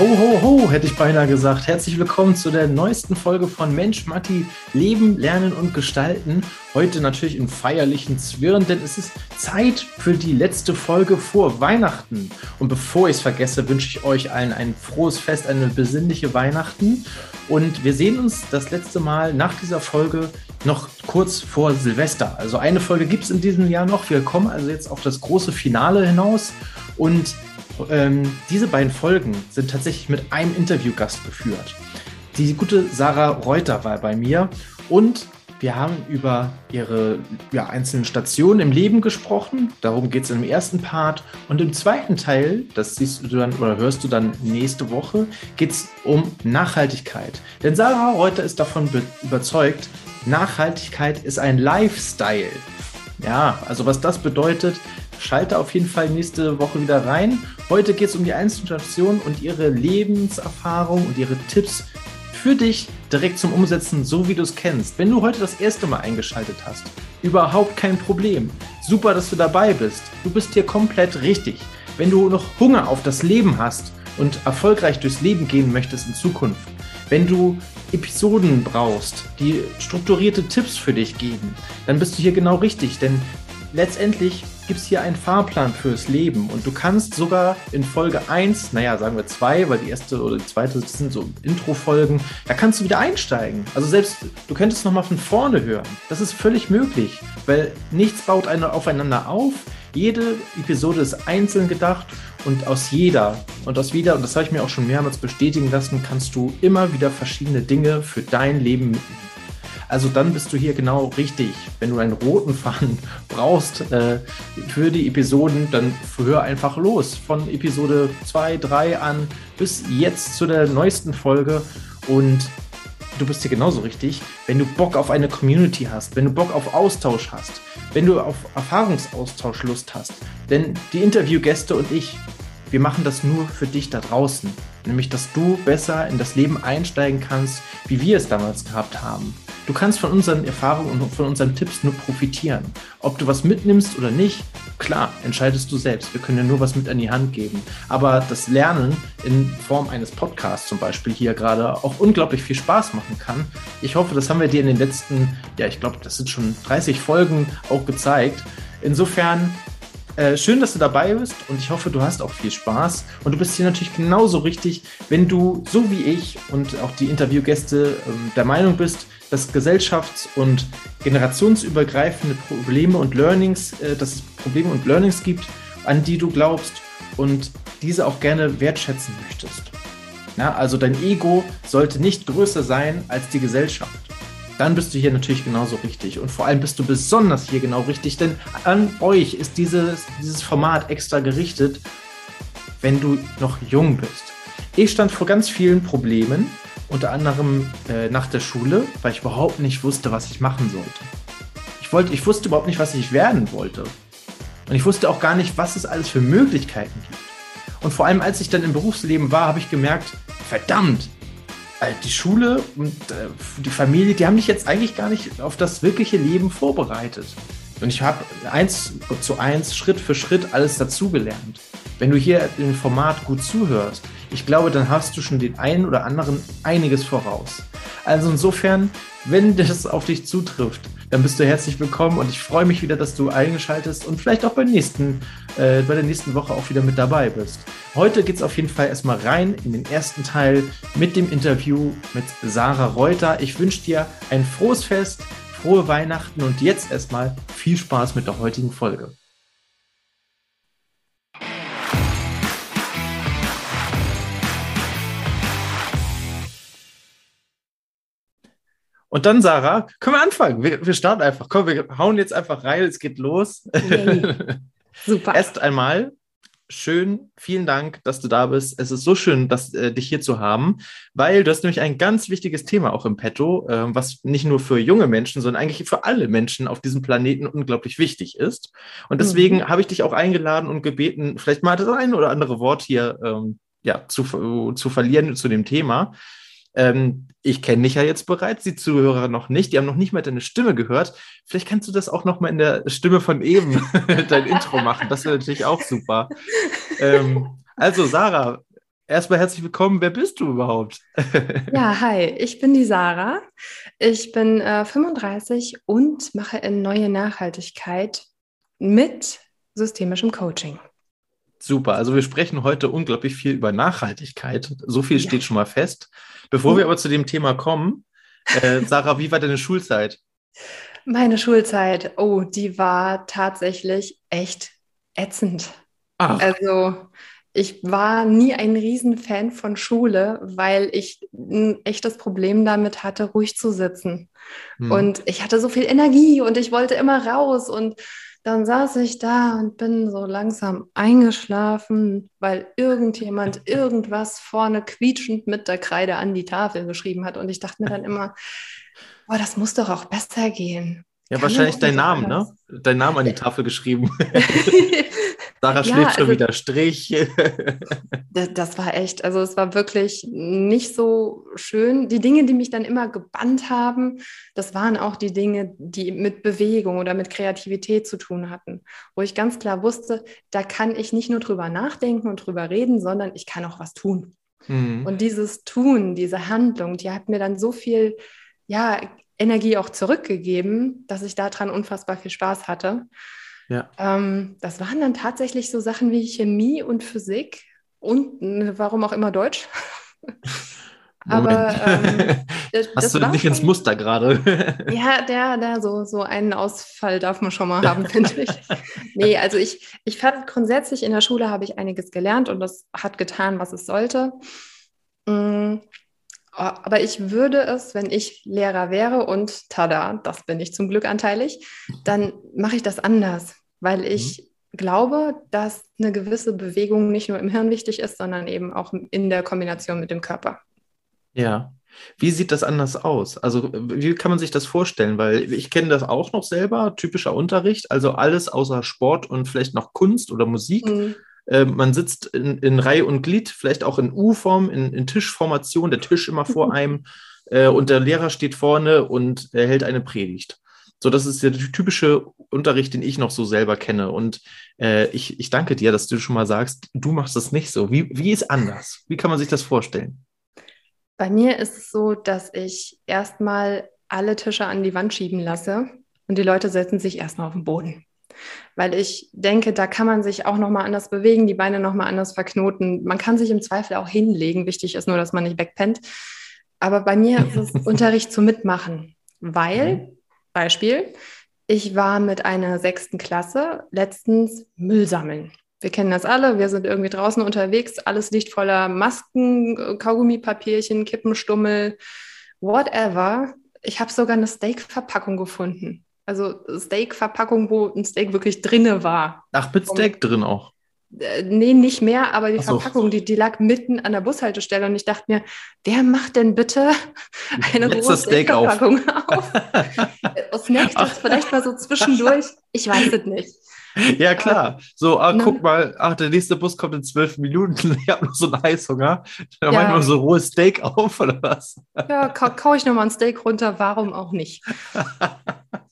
Ho, ho, ho, hätte ich beinahe gesagt. Herzlich willkommen zu der neuesten Folge von Mensch, Matti, Leben, Lernen und Gestalten. Heute natürlich in feierlichen Zwirren, denn es ist Zeit für die letzte Folge vor Weihnachten. Und bevor ich es vergesse, wünsche ich euch allen ein frohes Fest, eine besinnliche Weihnachten. Und wir sehen uns das letzte Mal nach dieser Folge noch kurz vor Silvester. Also eine Folge gibt es in diesem Jahr noch. Wir kommen also jetzt auf das große Finale hinaus. Und ähm, diese beiden Folgen sind tatsächlich mit einem Interviewgast geführt. Die gute Sarah Reuter war bei mir und wir haben über ihre ja, einzelnen Stationen im Leben gesprochen. Darum geht es im ersten Part. Und im zweiten Teil, das siehst du dann oder hörst du dann nächste Woche, geht es um Nachhaltigkeit. Denn Sarah Reuter ist davon überzeugt, Nachhaltigkeit ist ein Lifestyle. Ja, also was das bedeutet, schalte auf jeden Fall nächste Woche wieder rein. Heute geht es um die einzelnen und ihre Lebenserfahrung und ihre Tipps für dich direkt zum Umsetzen, so wie du es kennst. Wenn du heute das erste Mal eingeschaltet hast, überhaupt kein Problem. Super, dass du dabei bist. Du bist hier komplett richtig. Wenn du noch Hunger auf das Leben hast und erfolgreich durchs Leben gehen möchtest in Zukunft, wenn du Episoden brauchst, die strukturierte Tipps für dich geben, dann bist du hier genau richtig, denn letztendlich gibt es hier einen Fahrplan fürs Leben und du kannst sogar in Folge 1, naja, sagen wir 2, weil die erste oder die zweite sind so Intro-Folgen, da kannst du wieder einsteigen. Also selbst, du könntest nochmal von vorne hören. Das ist völlig möglich, weil nichts baut eine aufeinander auf. Jede Episode ist einzeln gedacht und aus jeder und aus jeder, und das habe ich mir auch schon mehrmals bestätigen lassen, kannst du immer wieder verschiedene Dinge für dein Leben mitnehmen. Also dann bist du hier genau richtig. Wenn du einen roten Faden brauchst äh, für die Episoden, dann hör einfach los. Von Episode 2, 3 an bis jetzt zu der neuesten Folge. Und du bist hier genauso richtig. Wenn du Bock auf eine Community hast, wenn du Bock auf Austausch hast, wenn du auf Erfahrungsaustausch Lust hast. Denn die Interviewgäste und ich, wir machen das nur für dich da draußen. Nämlich, dass du besser in das Leben einsteigen kannst, wie wir es damals gehabt haben. Du kannst von unseren Erfahrungen und von unseren Tipps nur profitieren. Ob du was mitnimmst oder nicht, klar, entscheidest du selbst. Wir können dir nur was mit an die Hand geben. Aber das Lernen in Form eines Podcasts zum Beispiel hier gerade auch unglaublich viel Spaß machen kann. Ich hoffe, das haben wir dir in den letzten, ja, ich glaube, das sind schon 30 Folgen auch gezeigt. Insofern äh, schön, dass du dabei bist und ich hoffe, du hast auch viel Spaß. Und du bist hier natürlich genauso richtig, wenn du, so wie ich und auch die Interviewgäste, ähm, der Meinung bist, dass gesellschafts- und generationsübergreifende Probleme und Learnings, äh, dass es Probleme und Learnings gibt, an die du glaubst und diese auch gerne wertschätzen möchtest. Ja, also dein Ego sollte nicht größer sein als die Gesellschaft. Dann bist du hier natürlich genauso richtig. Und vor allem bist du besonders hier genau richtig, denn an euch ist dieses, dieses Format extra gerichtet, wenn du noch jung bist. Ich stand vor ganz vielen Problemen unter anderem äh, nach der Schule, weil ich überhaupt nicht wusste, was ich machen sollte. Ich, wollte, ich wusste überhaupt nicht, was ich werden wollte. Und ich wusste auch gar nicht, was es alles für Möglichkeiten gibt. Und vor allem, als ich dann im Berufsleben war, habe ich gemerkt, verdammt, äh, die Schule und äh, die Familie, die haben mich jetzt eigentlich gar nicht auf das wirkliche Leben vorbereitet. Und ich habe eins zu eins, Schritt für Schritt alles dazugelernt. Wenn du hier im Format gut zuhörst, ich glaube, dann hast du schon den einen oder anderen einiges voraus. Also insofern, wenn das auf dich zutrifft, dann bist du herzlich willkommen und ich freue mich wieder, dass du eingeschaltet und vielleicht auch beim nächsten, äh, bei der nächsten Woche auch wieder mit dabei bist. Heute geht es auf jeden Fall erstmal rein in den ersten Teil mit dem Interview mit Sarah Reuter. Ich wünsche dir ein frohes Fest, frohe Weihnachten und jetzt erstmal viel Spaß mit der heutigen Folge. Und dann, Sarah, können wir anfangen. Wir, wir, starten einfach. Komm, wir hauen jetzt einfach rein. Es geht los. Yay. Super. Erst einmal schön, vielen Dank, dass du da bist. Es ist so schön, dass, äh, dich hier zu haben, weil du hast nämlich ein ganz wichtiges Thema auch im Petto, äh, was nicht nur für junge Menschen, sondern eigentlich für alle Menschen auf diesem Planeten unglaublich wichtig ist. Und deswegen mhm. habe ich dich auch eingeladen und gebeten, vielleicht mal das ein oder andere Wort hier ähm, ja, zu, zu verlieren zu dem Thema. Ähm, ich kenne dich ja jetzt bereits, die Zuhörer noch nicht. Die haben noch nicht mal deine Stimme gehört. Vielleicht kannst du das auch noch mal in der Stimme von eben dein Intro machen. Das wäre natürlich auch super. Ähm, also Sarah, erstmal herzlich willkommen. Wer bist du überhaupt? ja, hi, ich bin die Sarah. Ich bin äh, 35 und mache in neue Nachhaltigkeit mit systemischem Coaching. Super, also wir sprechen heute unglaublich viel über Nachhaltigkeit. So viel ja. steht schon mal fest. Bevor wir aber zu dem Thema kommen, äh, Sarah, wie war deine Schulzeit? Meine Schulzeit, oh, die war tatsächlich echt ätzend. Ach. Also ich war nie ein Riesenfan von Schule, weil ich ein echtes Problem damit hatte, ruhig zu sitzen. Hm. Und ich hatte so viel Energie und ich wollte immer raus. Und dann saß ich da und bin so langsam eingeschlafen, weil irgendjemand irgendwas vorne quietschend mit der Kreide an die Tafel geschrieben hat. Und ich dachte mir dann immer, boah, das muss doch auch besser gehen. Ja, Kann wahrscheinlich dein Name, ne? Dein Name an die Tafel geschrieben. Sarah schläft ja, schon also, wieder Strich. das, das, war echt, also es war wirklich nicht so schön. Die Dinge, die mich dann immer gebannt haben, das waren auch die Dinge, die mit Bewegung oder mit Kreativität zu tun hatten. Wo ich ganz klar wusste, da kann ich nicht nur drüber nachdenken und drüber reden, sondern ich kann auch was tun. Mhm. Und dieses Tun, diese Handlung, die hat mir dann so viel ja, Energie auch zurückgegeben, dass ich daran unfassbar viel Spaß hatte. Ja. Ähm, das waren dann tatsächlich so Sachen wie Chemie und Physik und ne, warum auch immer Deutsch. Aber ähm, das, Hast du nicht ins Muster gerade? ja, der, der, so, so einen Ausfall darf man schon mal haben, finde ich. Nee, also ich, ich fand grundsätzlich in der Schule habe ich einiges gelernt und das hat getan, was es sollte. Mm, aber ich würde es, wenn ich Lehrer wäre und tada, das bin ich zum Glück anteilig, dann mache ich das anders weil ich mhm. glaube, dass eine gewisse Bewegung nicht nur im Hirn wichtig ist, sondern eben auch in der Kombination mit dem Körper. Ja. Wie sieht das anders aus? Also, wie kann man sich das vorstellen? Weil ich kenne das auch noch selber, typischer Unterricht, also alles außer Sport und vielleicht noch Kunst oder Musik. Mhm. Äh, man sitzt in, in, Reihe und Glied, vielleicht auch in U-Form, in, in, Tischformation, der Tisch immer vor einem äh, und der Lehrer steht vorne und hält eine Predigt. So, das ist der typische Unterricht, den ich noch so selber kenne. Und äh, ich, ich danke dir, dass du schon mal sagst, du machst das nicht so. Wie, wie ist anders? Wie kann man sich das vorstellen? Bei mir ist es so, dass ich erstmal alle Tische an die Wand schieben lasse und die Leute setzen sich erstmal auf den Boden. Weil ich denke, da kann man sich auch nochmal anders bewegen, die Beine nochmal anders verknoten. Man kann sich im Zweifel auch hinlegen. Wichtig ist nur, dass man nicht wegpennt. Aber bei mir ist es Unterricht zum Mitmachen, weil mhm. Beispiel, ich war mit einer sechsten Klasse letztens Müll sammeln. Wir kennen das alle, wir sind irgendwie draußen unterwegs, alles liegt voller Masken, Kaugummipapierchen, Kippenstummel, whatever. Ich habe sogar eine Steak-Verpackung gefunden. Also Steak-Verpackung, wo ein Steak wirklich drinne war. Ach, mit Steak drin auch. Äh, nee, nicht mehr, aber die so. Verpackung, die, die lag mitten an der Bushaltestelle und ich dachte mir, wer macht denn bitte eine rohe Steak-Verpackung auf? auf? Snackt das vielleicht mal so zwischendurch? Ich weiß es nicht. Ja, klar. So, ah, guck mal, ach, der nächste Bus kommt in zwölf Minuten. Ich habe noch so einen Heißhunger. Da ja. machen wir so rohes Steak auf, oder was? Ja, kau, kau ich nochmal ein Steak runter, warum auch nicht?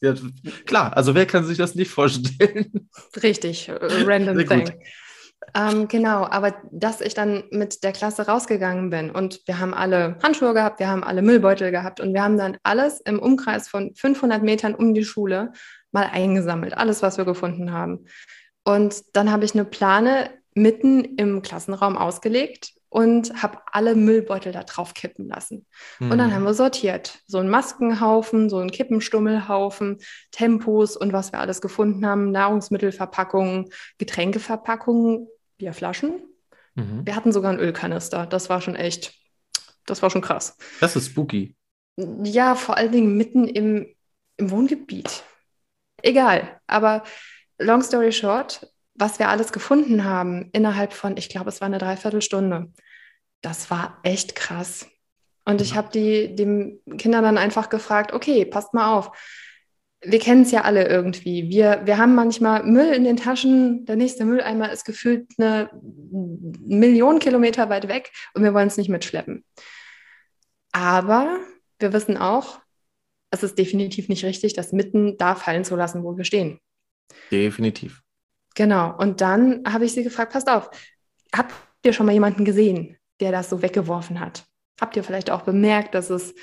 ja, klar, also wer kann sich das nicht vorstellen? Richtig, äh, random thing. Ähm, genau, aber dass ich dann mit der Klasse rausgegangen bin und wir haben alle Handschuhe gehabt, wir haben alle Müllbeutel gehabt und wir haben dann alles im Umkreis von 500 Metern um die Schule mal eingesammelt, alles, was wir gefunden haben. Und dann habe ich eine Plane mitten im Klassenraum ausgelegt und habe alle Müllbeutel da drauf kippen lassen. Mhm. Und dann mhm. haben wir sortiert. So ein Maskenhaufen, so ein Kippenstummelhaufen, Tempos und was wir alles gefunden haben, Nahrungsmittelverpackungen, Getränkeverpackungen, Bierflaschen. Mhm. Wir hatten sogar einen Ölkanister. Das war schon echt, das war schon krass. Das ist spooky. Ja, vor allen Dingen mitten im, im Wohngebiet. Egal, aber long story short, was wir alles gefunden haben innerhalb von, ich glaube, es war eine Dreiviertelstunde, das war echt krass. Und ich habe die, die Kinder dann einfach gefragt, okay, passt mal auf. Wir kennen es ja alle irgendwie. Wir, wir haben manchmal Müll in den Taschen. Der nächste Mülleimer ist gefühlt eine Million Kilometer weit weg und wir wollen es nicht mitschleppen. Aber wir wissen auch, es ist definitiv nicht richtig, das mitten da fallen zu lassen, wo wir stehen. Definitiv. Genau. Und dann habe ich sie gefragt, passt auf, habt ihr schon mal jemanden gesehen, der das so weggeworfen hat. Habt ihr vielleicht auch bemerkt, dass es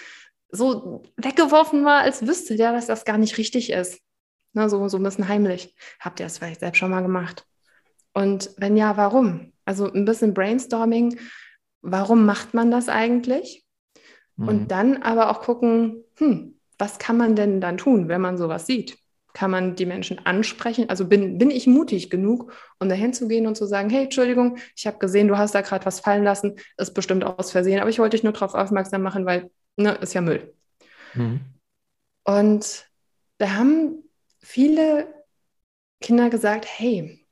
so weggeworfen war, als wüsste der, dass das gar nicht richtig ist. Ne, so, so ein bisschen heimlich. Habt ihr das vielleicht selbst schon mal gemacht? Und wenn ja, warum? Also ein bisschen Brainstorming, warum macht man das eigentlich? Mhm. Und dann aber auch gucken, hm, was kann man denn dann tun, wenn man sowas sieht? Kann man die Menschen ansprechen? Also bin, bin ich mutig genug, um dahin zu gehen und zu sagen, hey, Entschuldigung, ich habe gesehen, du hast da gerade was fallen lassen, ist bestimmt aus Versehen, aber ich wollte dich nur darauf aufmerksam machen, weil, ne, ist ja Müll. Mhm. Und da haben viele Kinder gesagt, hey,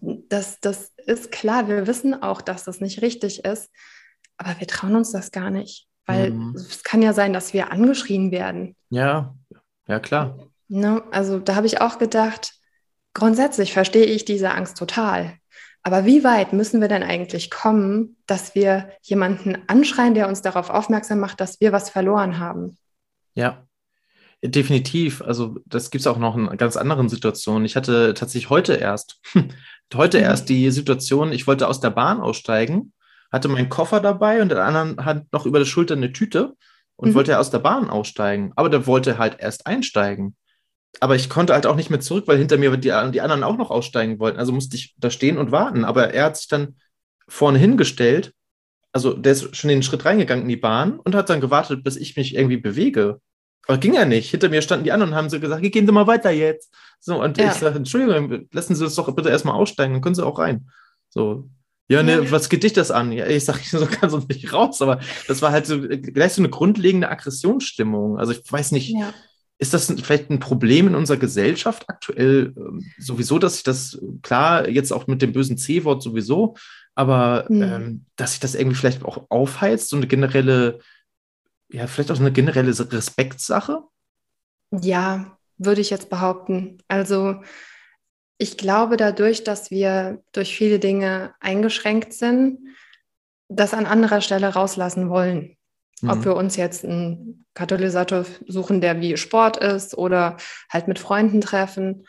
das, das ist klar, wir wissen auch, dass das nicht richtig ist, aber wir trauen uns das gar nicht. Weil mhm. es kann ja sein, dass wir angeschrien werden. Ja, ja klar. Ne? Also da habe ich auch gedacht, grundsätzlich verstehe ich diese Angst total. Aber wie weit müssen wir denn eigentlich kommen, dass wir jemanden anschreien, der uns darauf aufmerksam macht, dass wir was verloren haben? Ja, definitiv. Also das gibt es auch noch in ganz anderen Situationen. Ich hatte tatsächlich heute erst, heute mhm. erst die Situation, ich wollte aus der Bahn aussteigen hatte meinen Koffer dabei und der andere hat noch über der Schulter eine Tüte und mhm. wollte aus der Bahn aussteigen. Aber der wollte halt erst einsteigen. Aber ich konnte halt auch nicht mehr zurück, weil hinter mir die, die anderen auch noch aussteigen wollten. Also musste ich da stehen und warten. Aber er hat sich dann vorne hingestellt. Also der ist schon den Schritt reingegangen in die Bahn und hat dann gewartet, bis ich mich irgendwie bewege. Aber ging ja nicht. Hinter mir standen die anderen und haben so gesagt, gehen Sie mal weiter jetzt. So, und ja. ich sage, Entschuldigung, lassen Sie das doch bitte erstmal aussteigen, dann können Sie auch rein. So, ja, ne, was geht dich das an? Ja, ich sage, so kann so nicht raus, aber das war halt so gleich so eine grundlegende Aggressionsstimmung. Also ich weiß nicht, ja. Ist das vielleicht ein Problem in unserer Gesellschaft aktuell ähm, sowieso, dass sich das, klar, jetzt auch mit dem bösen C-Wort sowieso, aber mhm. ähm, dass sich das irgendwie vielleicht auch aufheizt, so eine generelle, ja, vielleicht auch eine generelle Respektsache? Ja, würde ich jetzt behaupten. Also ich glaube, dadurch, dass wir durch viele Dinge eingeschränkt sind, das an anderer Stelle rauslassen wollen. Mhm. Ob wir uns jetzt einen Katalysator suchen, der wie Sport ist oder halt mit Freunden treffen.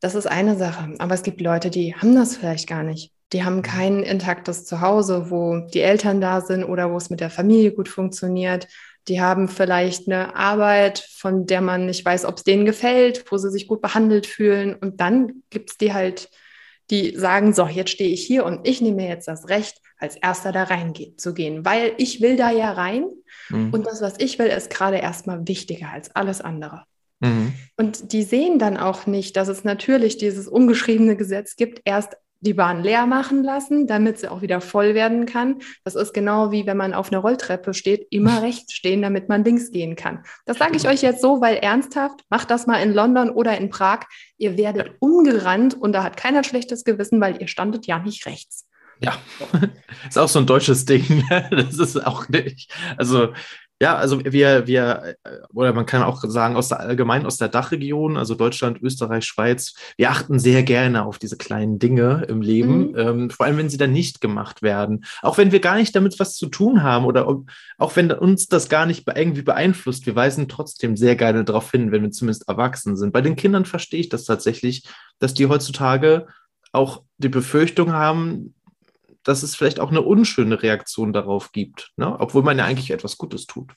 Das ist eine Sache. Aber es gibt Leute, die haben das vielleicht gar nicht. Die haben mhm. kein intaktes Zuhause, wo die Eltern da sind oder wo es mit der Familie gut funktioniert. Die haben vielleicht eine Arbeit, von der man nicht weiß, ob es denen gefällt, wo sie sich gut behandelt fühlen. Und dann gibt es die halt, die sagen, so, jetzt stehe ich hier und ich nehme mir jetzt das Recht, als erster da reinzugehen, weil ich will da ja rein. Mhm. Und das, was ich will, ist gerade erstmal wichtiger als alles andere. Mhm. Und die sehen dann auch nicht, dass es natürlich dieses ungeschriebene Gesetz gibt, erst die Bahn leer machen lassen, damit sie auch wieder voll werden kann. Das ist genau wie wenn man auf einer Rolltreppe steht, immer rechts stehen, damit man links gehen kann. Das sage ich euch jetzt so, weil ernsthaft, macht das mal in London oder in Prag. Ihr werdet umgerannt und da hat keiner schlechtes Gewissen, weil ihr standet ja nicht rechts. Ja, ist auch so ein deutsches Ding. Das ist auch nicht. Also ja, also wir, wir, äh, oder man kann auch sagen, aus der allgemein aus der Dachregion, also Deutschland, Österreich, Schweiz, wir achten sehr gerne auf diese kleinen Dinge im Leben, mhm. ähm, vor allem wenn sie dann nicht gemacht werden. Auch wenn wir gar nicht damit was zu tun haben oder ob, auch wenn uns das gar nicht irgendwie beeinflusst, wir weisen trotzdem sehr gerne darauf hin, wenn wir zumindest erwachsen sind. Bei den Kindern verstehe ich das tatsächlich, dass die heutzutage auch die Befürchtung haben, dass es vielleicht auch eine unschöne Reaktion darauf gibt, ne? obwohl man ja eigentlich etwas Gutes tut.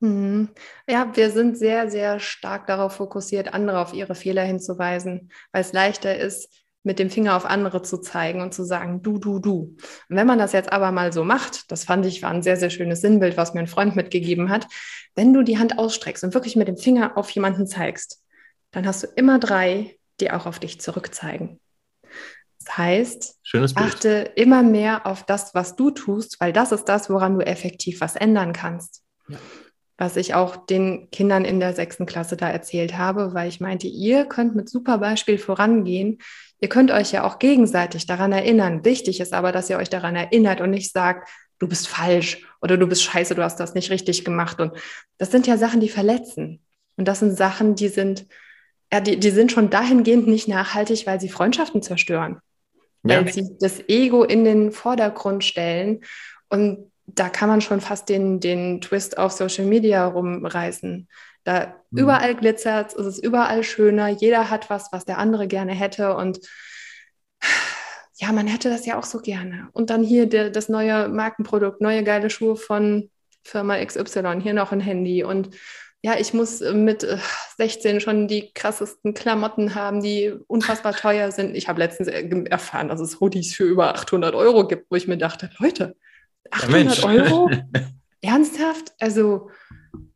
Mhm. Ja, wir sind sehr, sehr stark darauf fokussiert, andere auf ihre Fehler hinzuweisen, weil es leichter ist, mit dem Finger auf andere zu zeigen und zu sagen, du, du, du. Und wenn man das jetzt aber mal so macht, das fand ich war ein sehr, sehr schönes Sinnbild, was mir ein Freund mitgegeben hat, wenn du die Hand ausstreckst und wirklich mit dem Finger auf jemanden zeigst, dann hast du immer drei, die auch auf dich zurückzeigen. Das heißt, achte immer mehr auf das, was du tust, weil das ist das, woran du effektiv was ändern kannst. Ja. Was ich auch den Kindern in der sechsten Klasse da erzählt habe, weil ich meinte, ihr könnt mit super Beispiel vorangehen. Ihr könnt euch ja auch gegenseitig daran erinnern. Wichtig ist aber, dass ihr euch daran erinnert und nicht sagt, du bist falsch oder du bist scheiße, du hast das nicht richtig gemacht. Und das sind ja Sachen, die verletzen. Und das sind Sachen, die sind, ja, die, die sind schon dahingehend nicht nachhaltig, weil sie Freundschaften zerstören weil ja. sie das Ego in den Vordergrund stellen. Und da kann man schon fast den, den Twist auf Social Media rumreißen. Da mhm. überall glitzert es, ist überall schöner, jeder hat was, was der andere gerne hätte. Und ja, man hätte das ja auch so gerne. Und dann hier der, das neue Markenprodukt, neue geile Schuhe von Firma XY, hier noch ein Handy und ja, ich muss äh, mit 16 äh, schon die krassesten Klamotten haben, die unfassbar teuer sind. Ich habe letztens äh, erfahren, dass es Hoodies für über 800 Euro gibt, wo ich mir dachte, Leute, 800 ja, Euro? Ernsthaft? Also,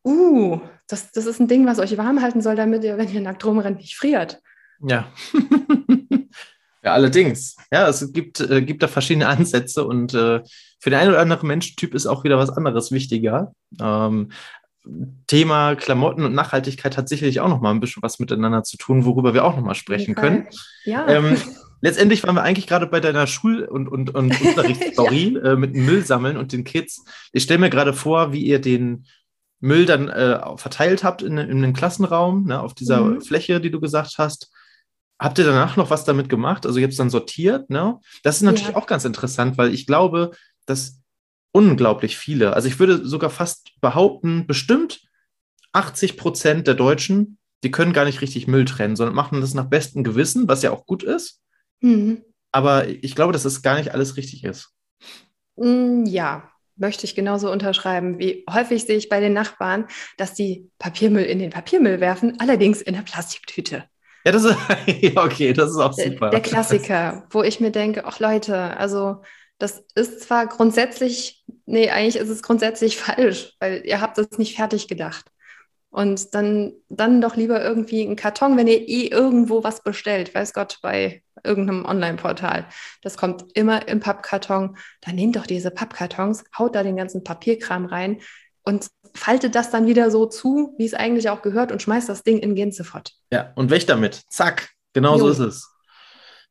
uh, das, das ist ein Ding, was euch warm halten soll, damit ihr, wenn ihr nackt rumrennt, nicht friert. Ja. ja, allerdings. Ja, es gibt, äh, gibt da verschiedene Ansätze und äh, für den einen oder anderen Menschentyp ist auch wieder was anderes wichtiger. Ähm, Thema Klamotten und Nachhaltigkeit hat sicherlich auch noch mal ein bisschen was miteinander zu tun, worüber wir auch noch mal sprechen können. Ja. Ähm, letztendlich waren wir eigentlich gerade bei deiner Schul- und, und, und Unterrichtsstory ja. äh, mit Müll sammeln und den Kids. Ich stelle mir gerade vor, wie ihr den Müll dann äh, verteilt habt in, in den Klassenraum, ne, auf dieser mhm. Fläche, die du gesagt hast. Habt ihr danach noch was damit gemacht? Also ihr habt es dann sortiert, ne? Das ist natürlich ja. auch ganz interessant, weil ich glaube, dass unglaublich viele. Also ich würde sogar fast behaupten, bestimmt 80 Prozent der Deutschen, die können gar nicht richtig Müll trennen, sondern machen das nach bestem Gewissen, was ja auch gut ist. Mhm. Aber ich glaube, dass das gar nicht alles richtig ist. Mm, ja, möchte ich genauso unterschreiben. Wie häufig sehe ich bei den Nachbarn, dass die Papiermüll in den Papiermüll werfen, allerdings in der Plastiktüte. Ja, das ist okay, das ist auch super. Der, der Klassiker, wo ich mir denke, ach Leute, also das ist zwar grundsätzlich, nee, eigentlich ist es grundsätzlich falsch, weil ihr habt es nicht fertig gedacht. Und dann, dann doch lieber irgendwie einen Karton, wenn ihr eh irgendwo was bestellt, weiß Gott, bei irgendeinem Online-Portal. Das kommt immer im Pappkarton. Dann nehmt doch diese Pappkartons, haut da den ganzen Papierkram rein und faltet das dann wieder so zu, wie es eigentlich auch gehört und schmeißt das Ding in Gänze fort. Ja, und weg damit. Zack. Genau jo. so ist es.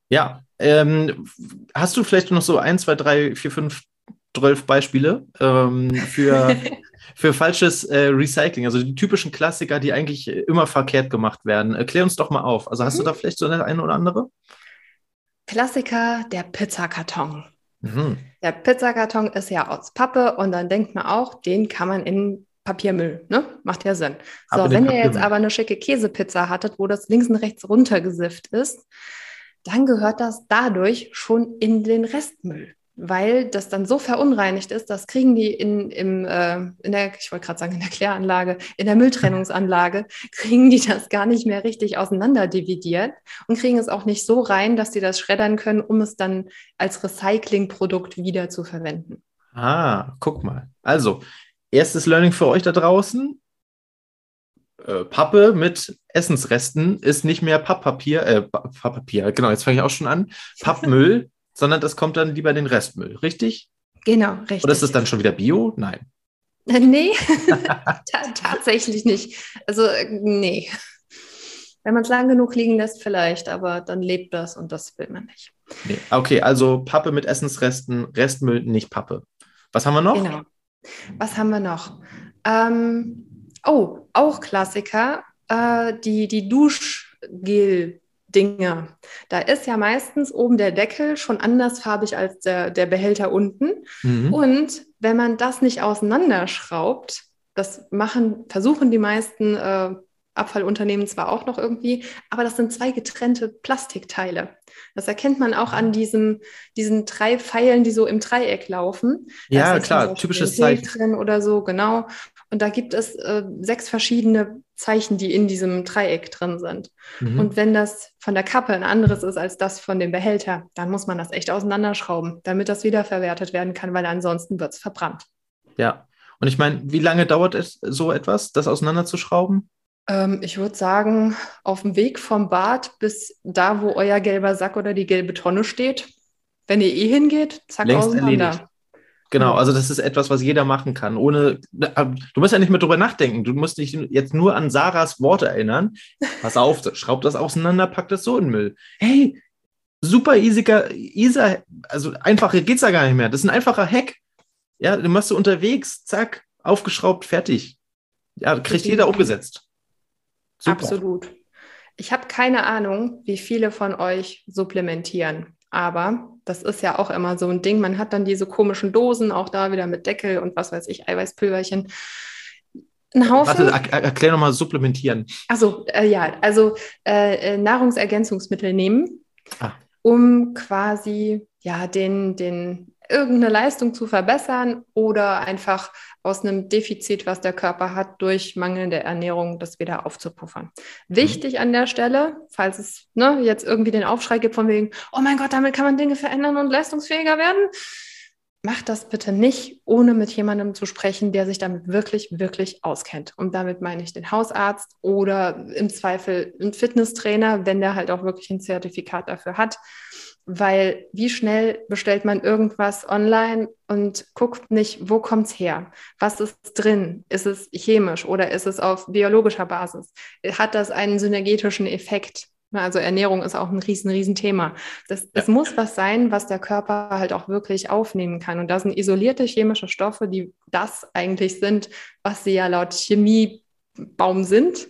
Ja, ähm, hast du vielleicht noch so ein, zwei, drei, vier, fünf, zwölf Beispiele ähm, für, für falsches äh, Recycling? Also die typischen Klassiker, die eigentlich immer verkehrt gemacht werden. Erklär uns doch mal auf. Also hast mhm. du da vielleicht so eine, eine oder andere? Klassiker, der Pizzakarton. Mhm. Der Pizzakarton ist ja aus Pappe und dann denkt man auch, den kann man in Papiermüll, ne? Macht ja Sinn. So, wenn ihr jetzt aber eine schicke Käsepizza hattet, wo das links und rechts runtergesifft ist, dann gehört das dadurch schon in den Restmüll, weil das dann so verunreinigt ist, das kriegen die in, im, äh, in der, ich wollte gerade sagen, in der Kläranlage, in der Mülltrennungsanlage, kriegen die das gar nicht mehr richtig auseinander dividiert und kriegen es auch nicht so rein, dass sie das schreddern können, um es dann als Recyclingprodukt wieder zu verwenden. Ah, guck mal. Also, erstes Learning für euch da draußen. Äh, Pappe mit Essensresten ist nicht mehr Papppapier, äh, Papppapier, genau, jetzt fange ich auch schon an, Pappmüll, sondern das kommt dann lieber in den Restmüll, richtig? Genau, richtig. Oder ist das dann schon wieder Bio? Nein. Äh, nee, tatsächlich nicht. Also, äh, nee. Wenn man es lang genug liegen lässt, vielleicht, aber dann lebt das und das will man nicht. Nee. Okay, also Pappe mit Essensresten, Restmüll, nicht Pappe. Was haben wir noch? Genau. Was haben wir noch? Ähm, Oh, auch Klassiker, äh, die, die Duschgel. Dinge. Da ist ja meistens oben der Deckel schon andersfarbig als der, der Behälter unten. Mhm. Und wenn man das nicht auseinanderschraubt, das machen, versuchen die meisten äh, Abfallunternehmen zwar auch noch irgendwie, aber das sind zwei getrennte Plastikteile. Das erkennt man auch an diesem, diesen drei Pfeilen, die so im Dreieck laufen. Ja, klar, typisches Zeichen. drin oder so, genau. Und da gibt es äh, sechs verschiedene Zeichen, die in diesem Dreieck drin sind. Mhm. Und wenn das von der Kappe ein anderes ist als das von dem Behälter, dann muss man das echt auseinanderschrauben, damit das wiederverwertet werden kann, weil ansonsten wird es verbrannt. Ja. Und ich meine, wie lange dauert es so etwas, das auseinanderzuschrauben? Ähm, ich würde sagen, auf dem Weg vom Bad bis da, wo euer gelber Sack oder die gelbe Tonne steht. Wenn ihr eh hingeht, zack, Längst auseinander. Erledigt. Genau, also das ist etwas, was jeder machen kann. Ohne, äh, du musst ja nicht mehr drüber nachdenken. Du musst dich jetzt nur an Sarahs Worte erinnern. Pass auf, schraub das auseinander, pack das so in den Müll. Hey, super easiger, easier, also einfacher geht's ja gar nicht mehr. Das ist ein einfacher Hack. Ja, den machst du unterwegs, zack, aufgeschraubt, fertig. Ja, kriegt jeder umgesetzt. Super. Absolut. Ich habe keine Ahnung, wie viele von euch supplementieren, aber das ist ja auch immer so ein Ding. Man hat dann diese komischen Dosen, auch da wieder mit Deckel und was weiß ich, Eiweißpülverchen. Ein Haufen. Warte, er erklär nochmal supplementieren. Also äh, ja, also äh, äh, Nahrungsergänzungsmittel nehmen. Ah. um quasi ja den, den irgendeine Leistung zu verbessern oder einfach aus einem Defizit, was der Körper hat, durch mangelnde Ernährung das wieder aufzupuffern. Mhm. Wichtig an der Stelle, falls es ne, jetzt irgendwie den Aufschrei gibt von wegen, oh mein Gott, damit kann man Dinge verändern und leistungsfähiger werden, macht das bitte nicht, ohne mit jemandem zu sprechen, der sich damit wirklich, wirklich auskennt. Und damit meine ich den Hausarzt oder im Zweifel einen Fitnesstrainer, wenn der halt auch wirklich ein Zertifikat dafür hat. Weil wie schnell bestellt man irgendwas online und guckt nicht, wo kommt es her? Was ist drin? Ist es chemisch oder ist es auf biologischer Basis? Hat das einen synergetischen Effekt? Also Ernährung ist auch ein riesen, riesen Thema. Das, ja. Es muss was sein, was der Körper halt auch wirklich aufnehmen kann. Und das sind isolierte chemische Stoffe, die das eigentlich sind, was sie ja laut Chemiebaum sind.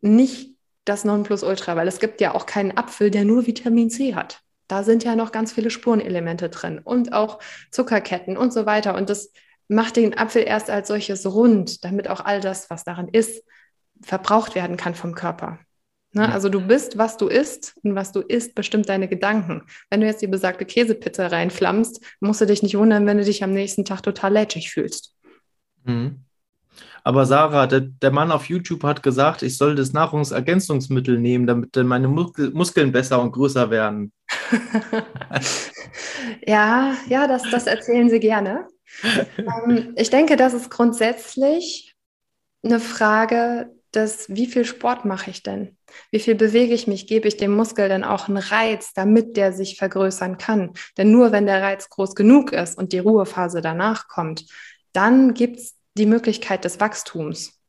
Nicht das Nonplusultra, weil es gibt ja auch keinen Apfel, der nur Vitamin C hat. Da sind ja noch ganz viele Spurenelemente drin und auch Zuckerketten und so weiter. Und das macht den Apfel erst als solches rund, damit auch all das, was darin ist, verbraucht werden kann vom Körper. Ne? Also du bist, was du isst und was du isst, bestimmt deine Gedanken. Wenn du jetzt die besagte Käsepizza reinflammst, musst du dich nicht wundern, wenn du dich am nächsten Tag total lätschig fühlst. Mhm. Aber Sarah, der, der, Mann auf YouTube hat gesagt, ich soll das Nahrungsergänzungsmittel nehmen, damit meine Muskel, Muskeln besser und größer werden. ja, ja, das, das erzählen sie gerne. ähm, ich denke, das ist grundsätzlich eine Frage das, wie viel Sport mache ich denn? Wie viel bewege ich mich? Gebe ich dem Muskel dann auch einen Reiz, damit der sich vergrößern kann? Denn nur wenn der Reiz groß genug ist und die Ruhephase danach kommt, dann gibt es die Möglichkeit des Wachstums.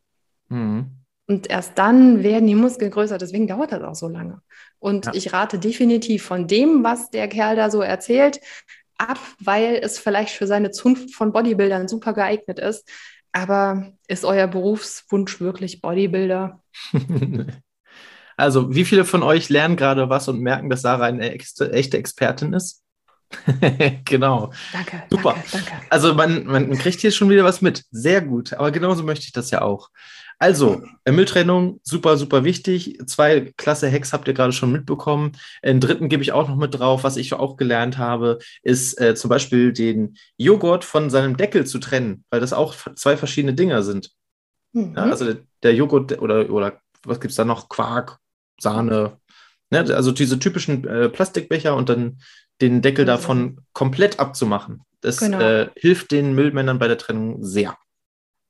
Mhm. Und erst dann werden die Muskeln größer. Deswegen dauert das auch so lange. Und ja. ich rate definitiv von dem, was der Kerl da so erzählt, ab, weil es vielleicht für seine Zunft von Bodybuildern super geeignet ist. Aber ist euer Berufswunsch wirklich Bodybuilder? also, wie viele von euch lernen gerade was und merken, dass Sarah eine echte Expertin ist? genau. Danke. Super. Danke, danke. Also man, man kriegt hier schon wieder was mit. Sehr gut. Aber genauso möchte ich das ja auch. Also, Mülltrennung, super, super wichtig. Zwei klasse Hacks habt ihr gerade schon mitbekommen. Den dritten gebe ich auch noch mit drauf. Was ich auch gelernt habe, ist äh, zum Beispiel den Joghurt von seinem Deckel zu trennen, weil das auch zwei verschiedene Dinger sind. Mhm. Ja, also der, der, Joghurt oder, oder was gibt es da noch? Quark, Sahne. Ne? Also diese typischen äh, Plastikbecher und dann den Deckel mhm. davon komplett abzumachen. Das genau. äh, hilft den Müllmännern bei der Trennung sehr.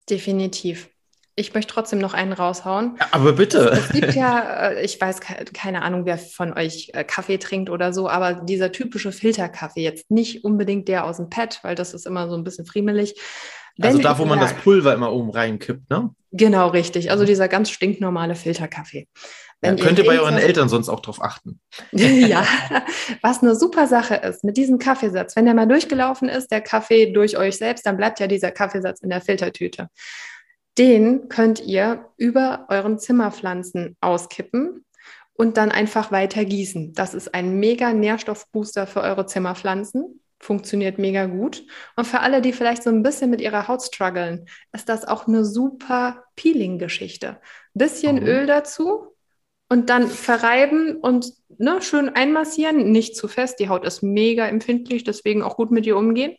Definitiv. Ich möchte trotzdem noch einen raushauen. Ja, aber bitte. Es, es, gibt ja, äh, ich weiß keine Ahnung, wer von euch äh, Kaffee trinkt oder so, aber dieser typische Filterkaffee, jetzt nicht unbedingt der aus dem Pad, weil das ist immer so ein bisschen friemelig. Wenn also da, wo man das Pulver immer oben reinkippt, ne? Genau, richtig. Also dieser ganz stinknormale Filterkaffee. Ja, könnt ihr bei euren Eltern sonst auch drauf achten. ja, was eine super Sache ist mit diesem Kaffeesatz. Wenn der mal durchgelaufen ist, der Kaffee durch euch selbst, dann bleibt ja dieser Kaffeesatz in der Filtertüte. Den könnt ihr über euren Zimmerpflanzen auskippen und dann einfach weiter gießen. Das ist ein mega Nährstoffbooster für eure Zimmerpflanzen. Funktioniert mega gut. Und für alle, die vielleicht so ein bisschen mit ihrer Haut strugglen, ist das auch eine super Peeling-Geschichte. Bisschen oh. Öl dazu und dann verreiben und ne, schön einmassieren. Nicht zu fest. Die Haut ist mega empfindlich, deswegen auch gut mit ihr umgehen.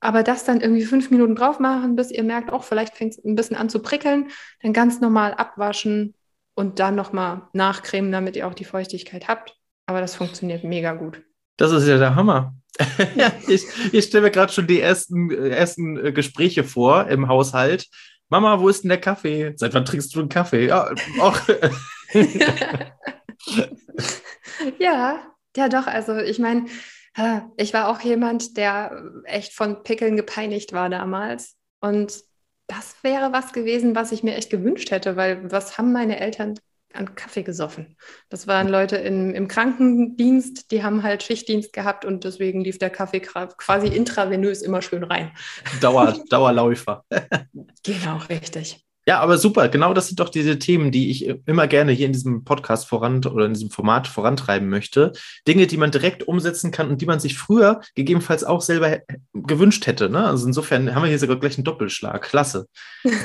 Aber das dann irgendwie fünf Minuten drauf machen, bis ihr merkt, auch vielleicht fängt es ein bisschen an zu prickeln, dann ganz normal abwaschen und dann nochmal nachcremen, damit ihr auch die Feuchtigkeit habt. Aber das funktioniert mega gut. Das ist ja der Hammer. ich, ich stelle mir gerade schon die ersten, ersten äh, Gespräche vor im Haushalt. Mama, wo ist denn der Kaffee? Seit wann trinkst du einen Kaffee? Ja, auch. ja, ja, doch. Also ich meine, ich war auch jemand, der echt von Pickeln gepeinigt war damals. Und das wäre was gewesen, was ich mir echt gewünscht hätte, weil was haben meine Eltern an Kaffee gesoffen? Das waren Leute in, im Krankendienst, die haben halt Schichtdienst gehabt und deswegen lief der Kaffee quasi intravenös immer schön rein. Dauer, Dauerläufer. genau, richtig. Ja, aber super. Genau das sind doch diese Themen, die ich immer gerne hier in diesem Podcast voran oder in diesem Format vorantreiben möchte. Dinge, die man direkt umsetzen kann und die man sich früher gegebenenfalls auch selber gewünscht hätte. Ne? Also insofern haben wir hier sogar gleich einen Doppelschlag. Klasse.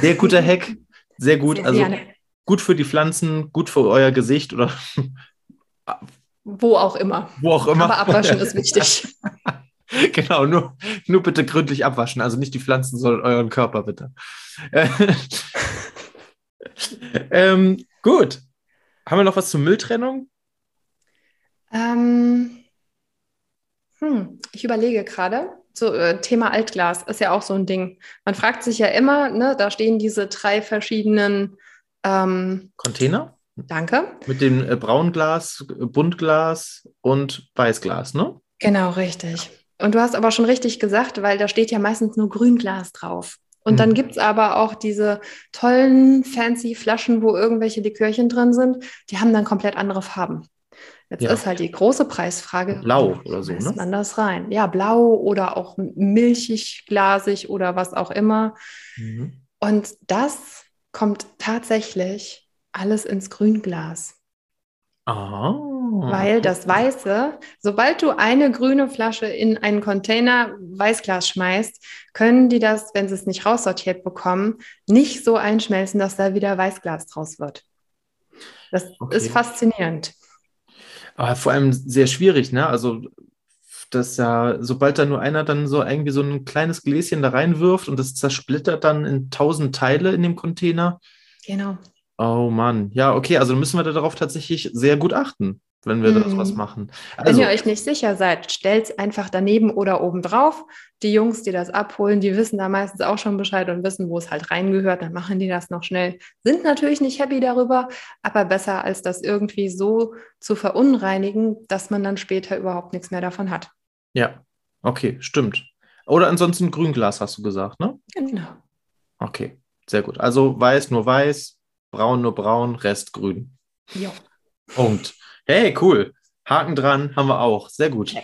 Sehr guter Hack. Sehr gut. Sehr also gerne. gut für die Pflanzen, gut für euer Gesicht oder wo auch immer. Wo auch immer. Aber abwaschen ist wichtig. genau, nur, nur bitte gründlich abwaschen. Also nicht die Pflanzen, sondern euren Körper bitte. ähm, gut. Haben wir noch was zur Mülltrennung? Ähm, hm, ich überlege gerade. So, äh, Thema Altglas ist ja auch so ein Ding. Man fragt sich ja immer, ne, da stehen diese drei verschiedenen ähm, Container? Danke. Mit dem äh, Braunglas, Buntglas und Weißglas, ne? Genau, richtig. Und du hast aber schon richtig gesagt, weil da steht ja meistens nur Grünglas drauf. Und mhm. dann gibt es aber auch diese tollen, fancy Flaschen, wo irgendwelche Likörchen drin sind, die haben dann komplett andere Farben. Jetzt ja. ist halt die große Preisfrage. Blau oder so, ne? man das rein? Ja, blau oder auch milchig, glasig oder was auch immer. Mhm. Und das kommt tatsächlich alles ins Grünglas. Oh, Weil das Weiße, sobald du eine grüne Flasche in einen Container Weißglas schmeißt, können die das, wenn sie es nicht raussortiert bekommen, nicht so einschmelzen, dass da wieder Weißglas draus wird. Das okay. ist faszinierend. Aber vor allem sehr schwierig, ne? Also, dass ja, sobald da nur einer dann so irgendwie so ein kleines Gläschen da reinwirft und das zersplittert dann in tausend Teile in dem Container. Genau. Oh Mann, ja, okay, also müssen wir darauf tatsächlich sehr gut achten, wenn wir mhm. da was machen. Also, wenn ihr euch nicht sicher seid, stellt es einfach daneben oder oben drauf. Die Jungs, die das abholen, die wissen da meistens auch schon Bescheid und wissen, wo es halt reingehört. Dann machen die das noch schnell. Sind natürlich nicht happy darüber, aber besser als das irgendwie so zu verunreinigen, dass man dann später überhaupt nichts mehr davon hat. Ja, okay, stimmt. Oder ansonsten Grünglas, hast du gesagt, ne? Genau. Okay, sehr gut. Also weiß, nur weiß, braun nur braun, Rest grün. Ja. Punkt. Hey, cool. Haken dran haben wir auch. Sehr gut.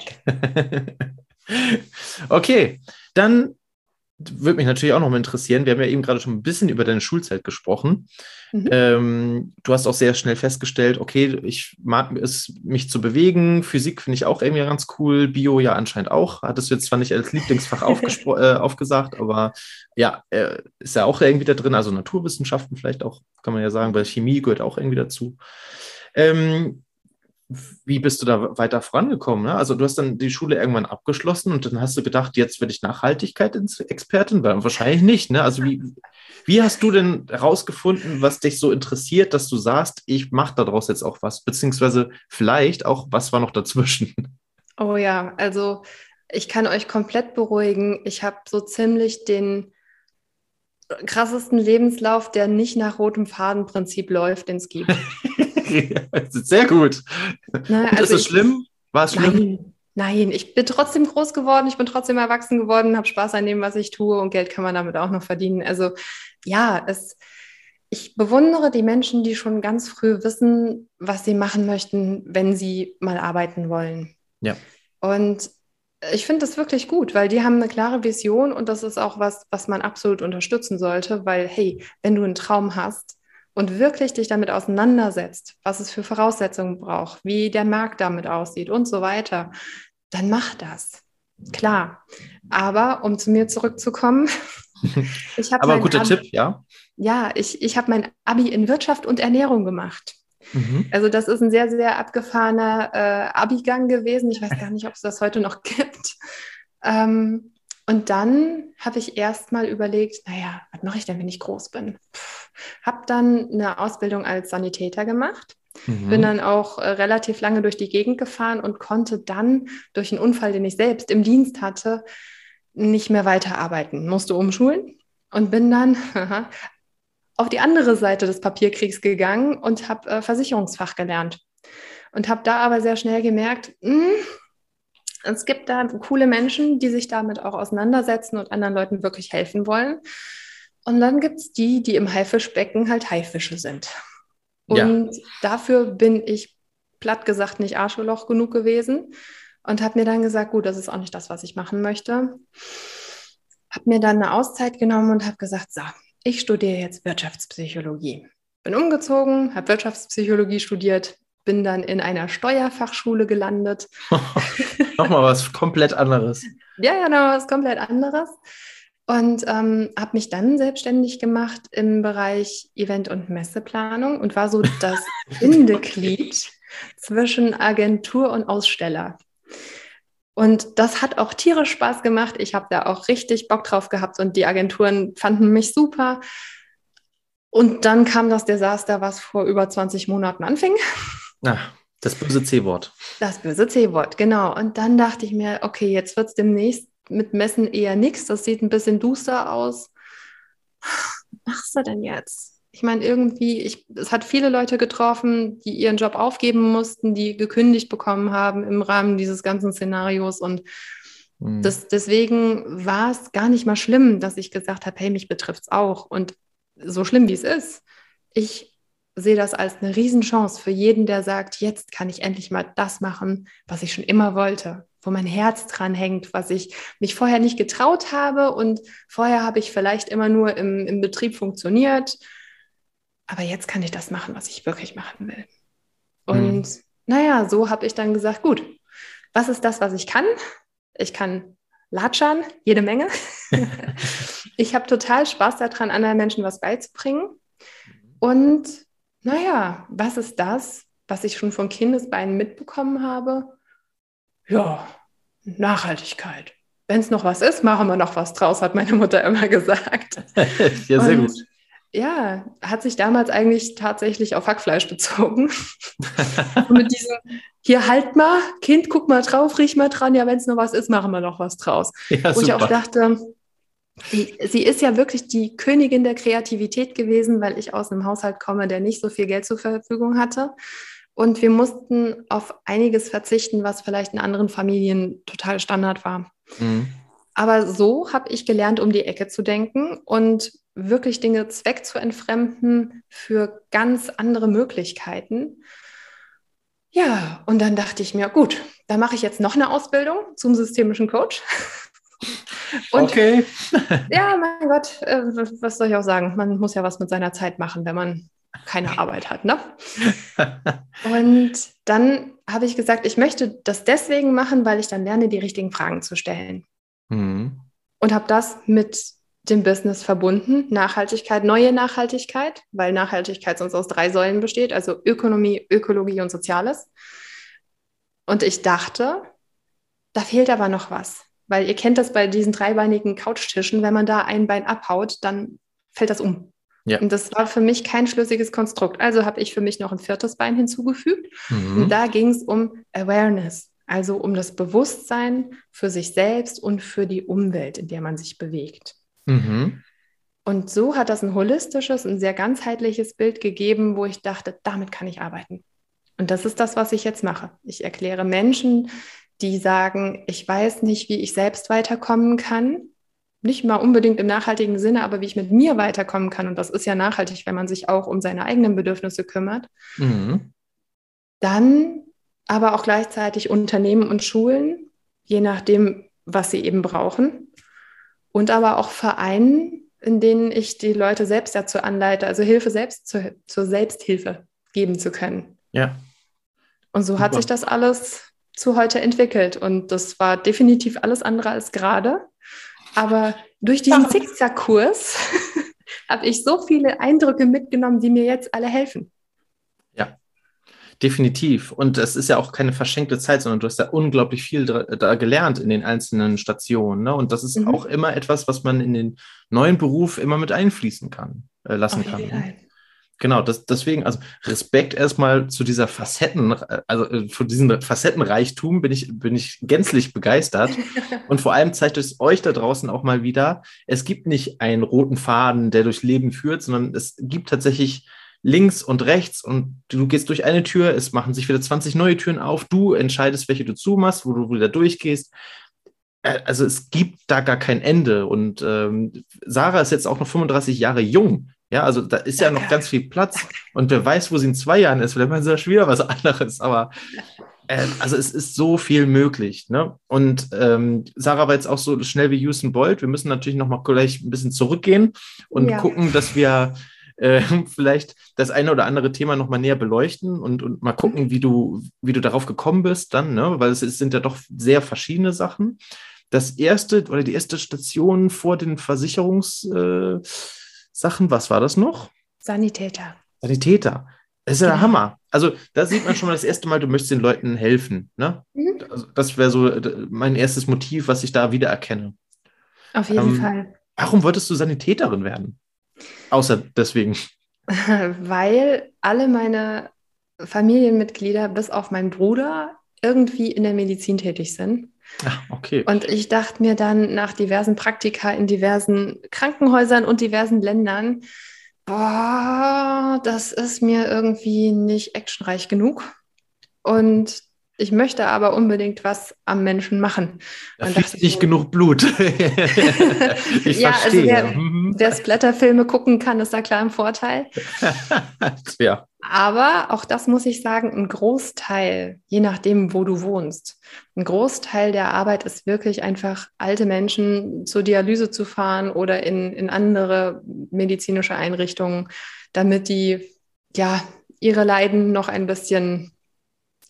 okay, dann würde mich natürlich auch noch mal interessieren. Wir haben ja eben gerade schon ein bisschen über deine Schulzeit gesprochen. Mhm. Ähm, du hast auch sehr schnell festgestellt, okay, ich mag es, mich zu bewegen. Physik finde ich auch irgendwie ganz cool. Bio ja anscheinend auch. Hattest du jetzt zwar nicht als Lieblingsfach äh, aufgesagt, aber ja, äh, ist ja auch irgendwie da drin. Also Naturwissenschaften vielleicht auch, kann man ja sagen, weil Chemie gehört auch irgendwie dazu. Ähm, wie bist du da weiter vorangekommen? Ne? Also du hast dann die Schule irgendwann abgeschlossen und dann hast du gedacht, jetzt werde ich Nachhaltigkeit-Expertin? Wahrscheinlich nicht. Ne? Also wie, wie hast du denn herausgefunden, was dich so interessiert, dass du sagst, ich mache daraus jetzt auch was? Beziehungsweise vielleicht auch, was war noch dazwischen? Oh ja, also ich kann euch komplett beruhigen. Ich habe so ziemlich den krassesten Lebenslauf, der nicht nach rotem Fadenprinzip läuft, den es gibt. Sehr gut. Na, also ist es schlimm? War es schlimm? Nein, nein, ich bin trotzdem groß geworden, ich bin trotzdem erwachsen geworden, habe Spaß an dem, was ich tue und Geld kann man damit auch noch verdienen. Also ja, es, ich bewundere die Menschen, die schon ganz früh wissen, was sie machen möchten, wenn sie mal arbeiten wollen. Ja. Und ich finde das wirklich gut, weil die haben eine klare Vision und das ist auch was, was man absolut unterstützen sollte, weil hey, wenn du einen Traum hast, und wirklich dich damit auseinandersetzt, was es für Voraussetzungen braucht, wie der Markt damit aussieht und so weiter, dann mach das. Klar. Aber um zu mir zurückzukommen, ich habe. Aber guter Abi, Tipp, ja. Ja, ich, ich habe mein Abi in Wirtschaft und Ernährung gemacht. Mhm. Also, das ist ein sehr, sehr abgefahrener äh, Abi-Gang gewesen. Ich weiß gar nicht, ob es das heute noch gibt. Ähm, und dann habe ich erst mal überlegt, naja, was mache ich denn, wenn ich groß bin? Habe dann eine Ausbildung als Sanitäter gemacht. Mhm. Bin dann auch äh, relativ lange durch die Gegend gefahren und konnte dann durch einen Unfall, den ich selbst im Dienst hatte, nicht mehr weiterarbeiten. Musste umschulen und bin dann auf die andere Seite des Papierkriegs gegangen und habe äh, Versicherungsfach gelernt. Und habe da aber sehr schnell gemerkt, mh, hm, es gibt da coole Menschen, die sich damit auch auseinandersetzen und anderen Leuten wirklich helfen wollen. Und dann gibt es die, die im Haifischbecken halt Haifische sind. Und ja. dafür bin ich platt gesagt nicht Arschloch genug gewesen und habe mir dann gesagt, gut, das ist auch nicht das, was ich machen möchte. Habe mir dann eine Auszeit genommen und habe gesagt, so, ich studiere jetzt Wirtschaftspsychologie. Bin umgezogen, habe Wirtschaftspsychologie studiert, bin dann in einer Steuerfachschule gelandet. Nochmal was komplett anderes. ja, ja, noch was komplett anderes. Und ähm, habe mich dann selbstständig gemacht im Bereich Event- und Messeplanung und war so das Bindeglied zwischen Agentur und Aussteller. Und das hat auch tierisch Spaß gemacht. Ich habe da auch richtig Bock drauf gehabt und die Agenturen fanden mich super. Und dann kam das Desaster, was vor über 20 Monaten anfing. Ach, das böse C-Wort. Das böse C-Wort, genau. Und dann dachte ich mir, okay, jetzt wird es demnächst mit Messen eher nichts. Das sieht ein bisschen duster aus. Was machst du denn jetzt? ich meine, irgendwie, ich, es hat viele Leute getroffen, die ihren Job aufgeben mussten, die gekündigt bekommen haben im Rahmen dieses ganzen Szenarios. Und mhm. das, deswegen war es gar nicht mal schlimm, dass ich gesagt habe, hey, mich betrifft es auch. Und so schlimm wie es ist, ich sehe das als eine Riesenchance für jeden, der sagt, jetzt kann ich endlich mal das machen, was ich schon immer wollte, wo mein Herz dran hängt, was ich mich vorher nicht getraut habe. Und vorher habe ich vielleicht immer nur im, im Betrieb funktioniert aber jetzt kann ich das machen, was ich wirklich machen will. Und mhm. naja, so habe ich dann gesagt, gut, was ist das, was ich kann? Ich kann latschern, jede Menge. ich habe total Spaß daran, anderen Menschen was beizubringen. Und naja, was ist das, was ich schon von Kindesbeinen mitbekommen habe? Ja, Nachhaltigkeit. Wenn es noch was ist, machen wir noch was draus, hat meine Mutter immer gesagt. ja, sehr Und gut ja, hat sich damals eigentlich tatsächlich auf Hackfleisch bezogen. mit diesem, hier halt mal, Kind, guck mal drauf, riech mal dran, ja, wenn es noch was ist, machen wir noch was draus. Ja, Wo super. ich auch dachte, die, sie ist ja wirklich die Königin der Kreativität gewesen, weil ich aus einem Haushalt komme, der nicht so viel Geld zur Verfügung hatte. Und wir mussten auf einiges verzichten, was vielleicht in anderen Familien total Standard war. Mhm. Aber so habe ich gelernt, um die Ecke zu denken und wirklich Dinge zweck zu entfremden für ganz andere Möglichkeiten. Ja, und dann dachte ich mir, gut, da mache ich jetzt noch eine Ausbildung zum systemischen Coach. Und, okay. ja, mein Gott, äh, was soll ich auch sagen? Man muss ja was mit seiner Zeit machen, wenn man keine Arbeit hat. Ne? Und dann habe ich gesagt, ich möchte das deswegen machen, weil ich dann lerne, die richtigen Fragen zu stellen. Mhm. Und habe das mit dem Business verbunden. Nachhaltigkeit, neue Nachhaltigkeit, weil Nachhaltigkeit sonst aus drei Säulen besteht, also Ökonomie, Ökologie und Soziales. Und ich dachte, da fehlt aber noch was, weil ihr kennt das bei diesen dreibeinigen Couchtischen, wenn man da ein Bein abhaut, dann fällt das um. Ja. Und das war für mich kein schlüssiges Konstrukt. Also habe ich für mich noch ein viertes Bein hinzugefügt. Mhm. Und da ging es um Awareness, also um das Bewusstsein für sich selbst und für die Umwelt, in der man sich bewegt. Mhm. Und so hat das ein holistisches, ein sehr ganzheitliches Bild gegeben, wo ich dachte, damit kann ich arbeiten. Und das ist das, was ich jetzt mache. Ich erkläre Menschen, die sagen, ich weiß nicht, wie ich selbst weiterkommen kann. Nicht mal unbedingt im nachhaltigen Sinne, aber wie ich mit mir weiterkommen kann. Und das ist ja nachhaltig, wenn man sich auch um seine eigenen Bedürfnisse kümmert. Mhm. Dann aber auch gleichzeitig Unternehmen und Schulen, je nachdem, was sie eben brauchen und aber auch Vereinen, in denen ich die Leute selbst dazu anleite, also Hilfe selbst zu, zur Selbsthilfe geben zu können. Ja. Und so Super. hat sich das alles zu heute entwickelt. Und das war definitiv alles andere als gerade. Aber durch diesen Zickzackkurs habe ich so viele Eindrücke mitgenommen, die mir jetzt alle helfen. Definitiv. Und es ist ja auch keine verschenkte Zeit, sondern du hast ja unglaublich viel da, da gelernt in den einzelnen Stationen. Ne? Und das ist mhm. auch immer etwas, was man in den neuen Beruf immer mit einfließen kann, äh, lassen Auf kann. Ne? Genau, das, deswegen, also Respekt erstmal zu dieser Facetten, also äh, von diesem Facettenreichtum bin ich, bin ich gänzlich begeistert. Und vor allem zeigt es euch da draußen auch mal wieder, es gibt nicht einen roten Faden, der durchs Leben führt, sondern es gibt tatsächlich links und rechts und du gehst durch eine Tür, es machen sich wieder 20 neue Türen auf, du entscheidest, welche du zumachst, wo du wieder durchgehst. Äh, also es gibt da gar kein Ende und ähm, Sarah ist jetzt auch noch 35 Jahre jung. Ja, also da ist ja noch ganz viel Platz und wer weiß, wo sie in zwei Jahren ist, vielleicht ist das wieder was anderes, aber äh, also es ist so viel möglich. Ne? Und ähm, Sarah war jetzt auch so schnell wie Usain Bolt. Wir müssen natürlich noch mal gleich ein bisschen zurückgehen und ja. gucken, dass wir äh, vielleicht das eine oder andere Thema nochmal näher beleuchten und, und mal gucken, wie du, wie du darauf gekommen bist dann, ne? weil es, es sind ja doch sehr verschiedene Sachen. Das erste oder die erste Station vor den Versicherungssachen, äh, was war das noch? Sanitäter. Sanitäter. Das ist ja genau. der Hammer. also da sieht man schon mal das erste Mal, du möchtest den Leuten helfen. Ne? Mhm. Also, das wäre so mein erstes Motiv, was ich da wiedererkenne. Auf jeden ähm, Fall. Warum wolltest du Sanitäterin werden? Außer deswegen. Weil alle meine Familienmitglieder, bis auf meinen Bruder, irgendwie in der Medizin tätig sind. Ach, okay. Und ich dachte mir dann nach diversen Praktika in diversen Krankenhäusern und diversen Ländern, boah, das ist mir irgendwie nicht actionreich genug. Und ich möchte aber unbedingt was am Menschen machen. Da fließt nicht so, genug Blut. ich ja, also verstehe. Also wer, wer Splatterfilme gucken kann, ist da klar im Vorteil. ja. Aber auch das muss ich sagen, ein Großteil, je nachdem, wo du wohnst, ein Großteil der Arbeit ist wirklich einfach, alte Menschen zur Dialyse zu fahren oder in, in andere medizinische Einrichtungen, damit die ja ihre Leiden noch ein bisschen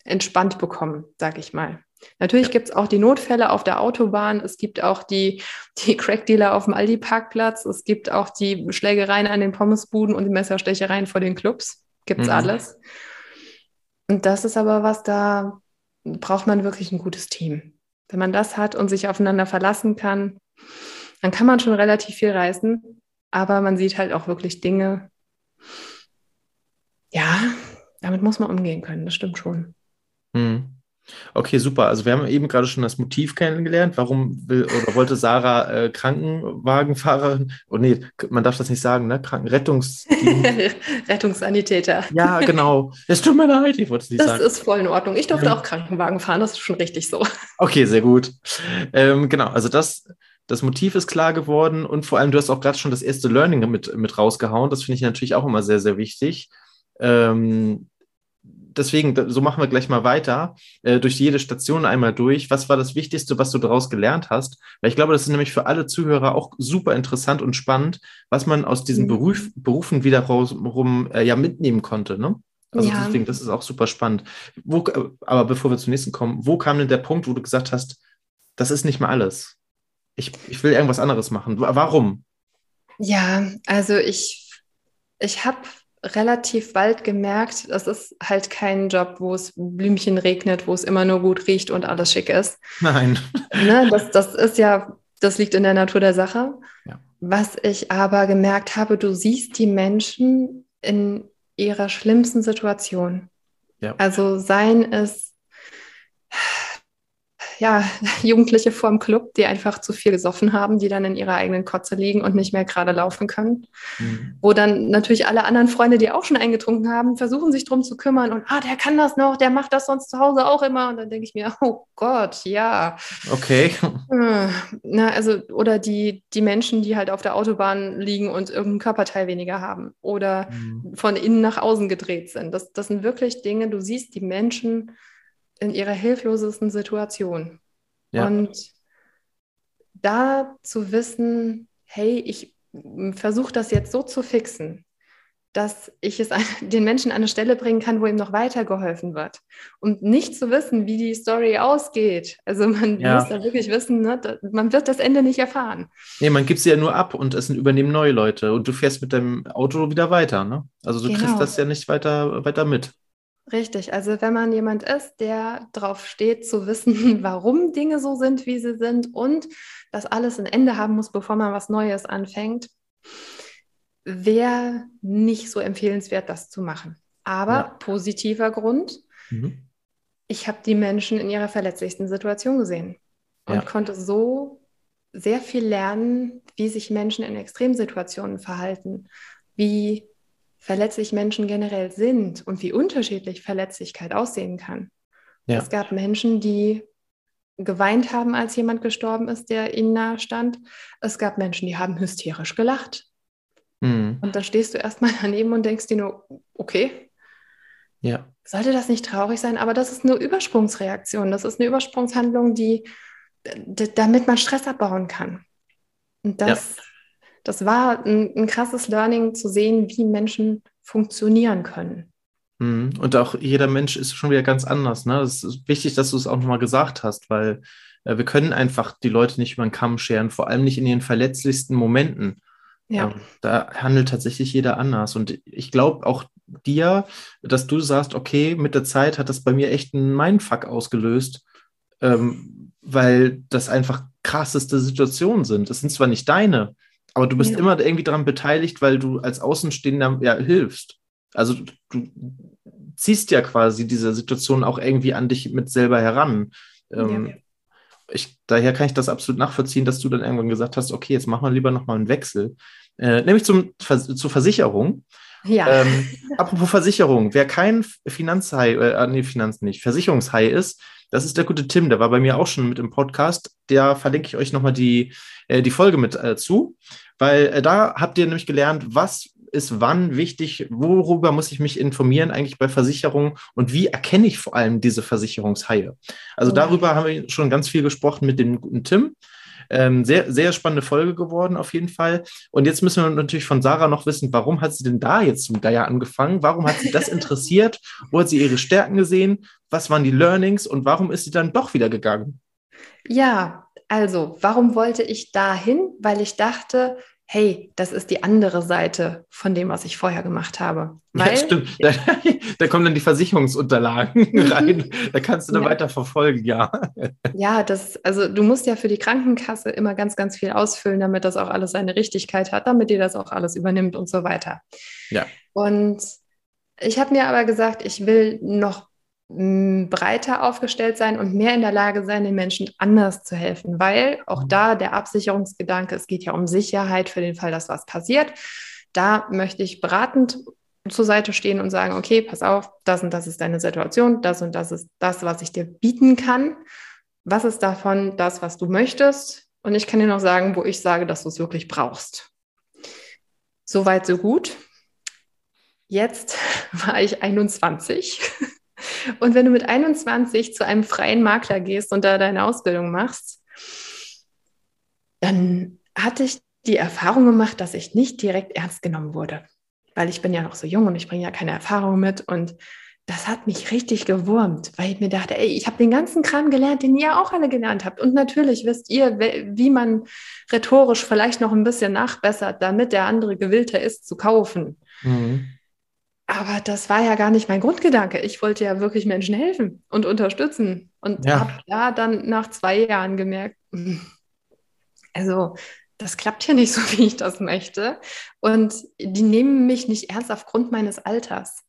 entspannt bekommen, sag ich mal. Natürlich gibt es auch die Notfälle auf der Autobahn, es gibt auch die, die Crackdealer auf dem Aldi-Parkplatz, es gibt auch die Schlägereien an den Pommesbuden und die Messerstechereien vor den Clubs. Gibt es mhm. alles. Und das ist aber was, da braucht man wirklich ein gutes Team. Wenn man das hat und sich aufeinander verlassen kann, dann kann man schon relativ viel reißen, aber man sieht halt auch wirklich Dinge. Ja, damit muss man umgehen können, das stimmt schon. Hm. Okay, super. Also wir haben eben gerade schon das Motiv kennengelernt. Warum will oder wollte Sarah äh, Krankenwagenfahrerin? Oh nee, man darf das nicht sagen, ne? Krankenrettungs Rettungssanitäter. Ja, genau. Es tut mir leid, ich wollte es nicht das sagen. Das ist voll in Ordnung. Ich durfte ja. auch Krankenwagen fahren, das ist schon richtig so. Okay, sehr gut. Ähm, genau, also das, das Motiv ist klar geworden und vor allem, du hast auch gerade schon das erste Learning mit, mit rausgehauen. Das finde ich natürlich auch immer sehr, sehr wichtig. Ähm, deswegen, so machen wir gleich mal weiter, äh, durch jede Station einmal durch. Was war das Wichtigste, was du daraus gelernt hast? Weil ich glaube, das ist nämlich für alle Zuhörer auch super interessant und spannend, was man aus diesen mhm. Beruf, Berufen wiederum äh, ja mitnehmen konnte. Ne? Also ja. deswegen, das ist auch super spannend. Wo, äh, aber bevor wir zum nächsten kommen, wo kam denn der Punkt, wo du gesagt hast, das ist nicht mehr alles? Ich, ich will irgendwas anderes machen. Warum? Ja, also ich, ich habe relativ bald gemerkt, das ist halt kein Job, wo es Blümchen regnet, wo es immer nur gut riecht und alles schick ist. Nein. Ne, das, das ist ja, das liegt in der Natur der Sache. Ja. Was ich aber gemerkt habe, du siehst die Menschen in ihrer schlimmsten Situation. Ja. Also seien es ja, Jugendliche vorm Club, die einfach zu viel gesoffen haben, die dann in ihrer eigenen Kotze liegen und nicht mehr gerade laufen können. Mhm. Wo dann natürlich alle anderen Freunde, die auch schon eingetrunken haben, versuchen sich drum zu kümmern und, ah, der kann das noch, der macht das sonst zu Hause auch immer. Und dann denke ich mir, oh Gott, ja. Okay. Hm. Na, also, oder die, die Menschen, die halt auf der Autobahn liegen und irgendein Körperteil weniger haben oder mhm. von innen nach außen gedreht sind. Das, das sind wirklich Dinge, du siehst die Menschen, in ihrer hilflosesten Situation. Ja. Und da zu wissen, hey, ich versuche das jetzt so zu fixen, dass ich es den Menschen an eine Stelle bringen kann, wo ihm noch weitergeholfen wird. Und nicht zu wissen, wie die Story ausgeht. Also man ja. muss da wirklich wissen, ne, man wird das Ende nicht erfahren. Nee, man gibt sie ja nur ab und es übernehmen neue Leute und du fährst mit deinem Auto wieder weiter. Ne? Also du genau. kriegst das ja nicht weiter, weiter mit. Richtig, also wenn man jemand ist, der darauf steht zu wissen, warum Dinge so sind, wie sie sind und dass alles ein Ende haben muss, bevor man was Neues anfängt, wäre nicht so empfehlenswert, das zu machen. Aber ja. positiver Grund, mhm. ich habe die Menschen in ihrer verletzlichsten Situation gesehen und ja. konnte so sehr viel lernen, wie sich Menschen in Extremsituationen verhalten, wie verletzlich Menschen generell sind und wie unterschiedlich Verletzlichkeit aussehen kann. Ja. Es gab Menschen, die geweint haben, als jemand gestorben ist, der ihnen nahe stand. Es gab Menschen, die haben hysterisch gelacht. Mhm. Und da stehst du erstmal daneben und denkst dir nur, okay, ja. sollte das nicht traurig sein? Aber das ist eine Übersprungsreaktion. Das ist eine Übersprungshandlung, die, damit man Stress abbauen kann. Und das ja das war ein, ein krasses Learning zu sehen, wie Menschen funktionieren können. Mhm. Und auch jeder Mensch ist schon wieder ganz anders. Ne? Es ist wichtig, dass du es auch nochmal gesagt hast, weil äh, wir können einfach die Leute nicht über den Kamm scheren, vor allem nicht in ihren verletzlichsten Momenten. Ja. Ähm, da handelt tatsächlich jeder anders. Und ich glaube auch dir, dass du sagst, okay, mit der Zeit hat das bei mir echt einen Mindfuck ausgelöst, ähm, weil das einfach krasseste Situationen sind. Das sind zwar nicht deine, aber du bist ja. immer irgendwie daran beteiligt, weil du als Außenstehender ja hilfst. Also du ziehst ja quasi diese Situation auch irgendwie an dich mit selber heran. Ähm, ja. ich, daher kann ich das absolut nachvollziehen, dass du dann irgendwann gesagt hast, okay, jetzt machen wir lieber nochmal einen Wechsel. Äh, nämlich zum, zur Versicherung. Ja. Ähm, apropos Versicherung, wer kein Finanzhai, äh, nee, Finanz nicht, Versicherungshai ist, das ist der gute Tim, der war bei mir auch schon mit im Podcast. Da verlinke ich euch nochmal die, äh, die Folge mit äh, zu, weil äh, da habt ihr nämlich gelernt, was ist wann wichtig, worüber muss ich mich informieren eigentlich bei Versicherungen und wie erkenne ich vor allem diese Versicherungshaie. Also darüber haben wir schon ganz viel gesprochen mit dem guten Tim. Ähm, sehr, sehr spannende Folge geworden, auf jeden Fall. Und jetzt müssen wir natürlich von Sarah noch wissen, warum hat sie denn da jetzt zum Geier angefangen? Warum hat sie das interessiert? Wo hat sie ihre Stärken gesehen? Was waren die Learnings und warum ist sie dann doch wieder gegangen? Ja, also, warum wollte ich dahin? Weil ich dachte, hey, das ist die andere Seite von dem, was ich vorher gemacht habe. Weil, ja, stimmt. Da, da, kommen dann die Versicherungsunterlagen mhm. rein. Da kannst du dann ja. weiter verfolgen, ja. Ja, das, also du musst ja für die Krankenkasse immer ganz, ganz viel ausfüllen, damit das auch alles seine Richtigkeit hat, damit die das auch alles übernimmt und so weiter. Ja. Und ich habe mir aber gesagt, ich will noch breiter aufgestellt sein und mehr in der Lage sein, den Menschen anders zu helfen, weil auch mhm. da der Absicherungsgedanke, es geht ja um Sicherheit für den Fall, dass was passiert. Da möchte ich beratend zur Seite stehen und sagen, okay, pass auf, das und das ist deine Situation, das und das ist das, was ich dir bieten kann. Was ist davon das, was du möchtest? Und ich kann dir noch sagen, wo ich sage, dass du es wirklich brauchst. Soweit, so gut. Jetzt war ich 21 und wenn du mit 21 zu einem freien Makler gehst und da deine Ausbildung machst, dann hatte ich die Erfahrung gemacht, dass ich nicht direkt ernst genommen wurde, weil ich bin ja noch so jung und ich bringe ja keine Erfahrung mit und das hat mich richtig gewurmt, weil ich mir dachte, ey, ich habe den ganzen Kram gelernt, den ihr auch alle gelernt habt. Und natürlich wisst ihr, wie man rhetorisch vielleicht noch ein bisschen nachbessert, damit der andere gewillter ist zu kaufen. Mhm. Aber das war ja gar nicht mein Grundgedanke. Ich wollte ja wirklich Menschen helfen und unterstützen. Und ja. habe da dann nach zwei Jahren gemerkt, also das klappt hier nicht so, wie ich das möchte. Und die nehmen mich nicht ernst aufgrund meines Alters.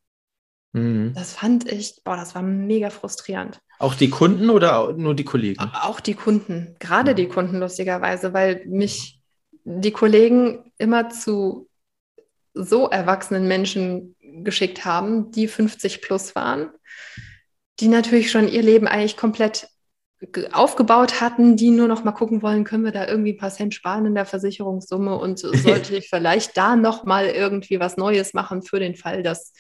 Mhm. Das fand ich, boah, das war mega frustrierend. Auch die Kunden oder nur die Kollegen? Auch die Kunden, gerade ja. die Kunden lustigerweise, weil mich die Kollegen immer zu so erwachsenen Menschen geschickt haben, die 50 plus waren, die natürlich schon ihr Leben eigentlich komplett aufgebaut hatten, die nur noch mal gucken wollen, können wir da irgendwie ein paar Cent sparen in der Versicherungssumme und sollte ich vielleicht da noch mal irgendwie was Neues machen für den Fall, dass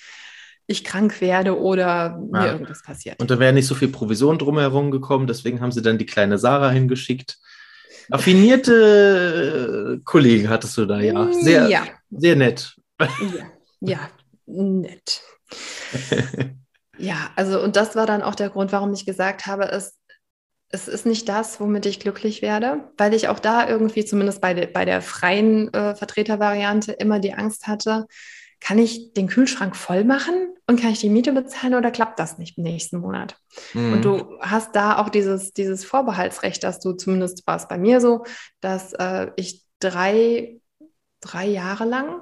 ich krank werde oder mir ja. irgendwas passiert. Und da wäre nicht so viel Provision drumherum gekommen, deswegen haben sie dann die kleine Sarah hingeschickt. Affinierte Kollegen hattest du da, ja. Sehr, ja. sehr nett. Ja, ja nett. ja, also und das war dann auch der Grund, warum ich gesagt habe, es, es ist nicht das, womit ich glücklich werde, weil ich auch da irgendwie, zumindest bei, de, bei der freien äh, Vertretervariante, immer die Angst hatte, kann ich den Kühlschrank voll machen und kann ich die Miete bezahlen oder klappt das nicht im nächsten Monat? Mhm. Und du hast da auch dieses, dieses Vorbehaltsrecht, dass du, zumindest war es bei mir so, dass äh, ich drei, drei Jahre lang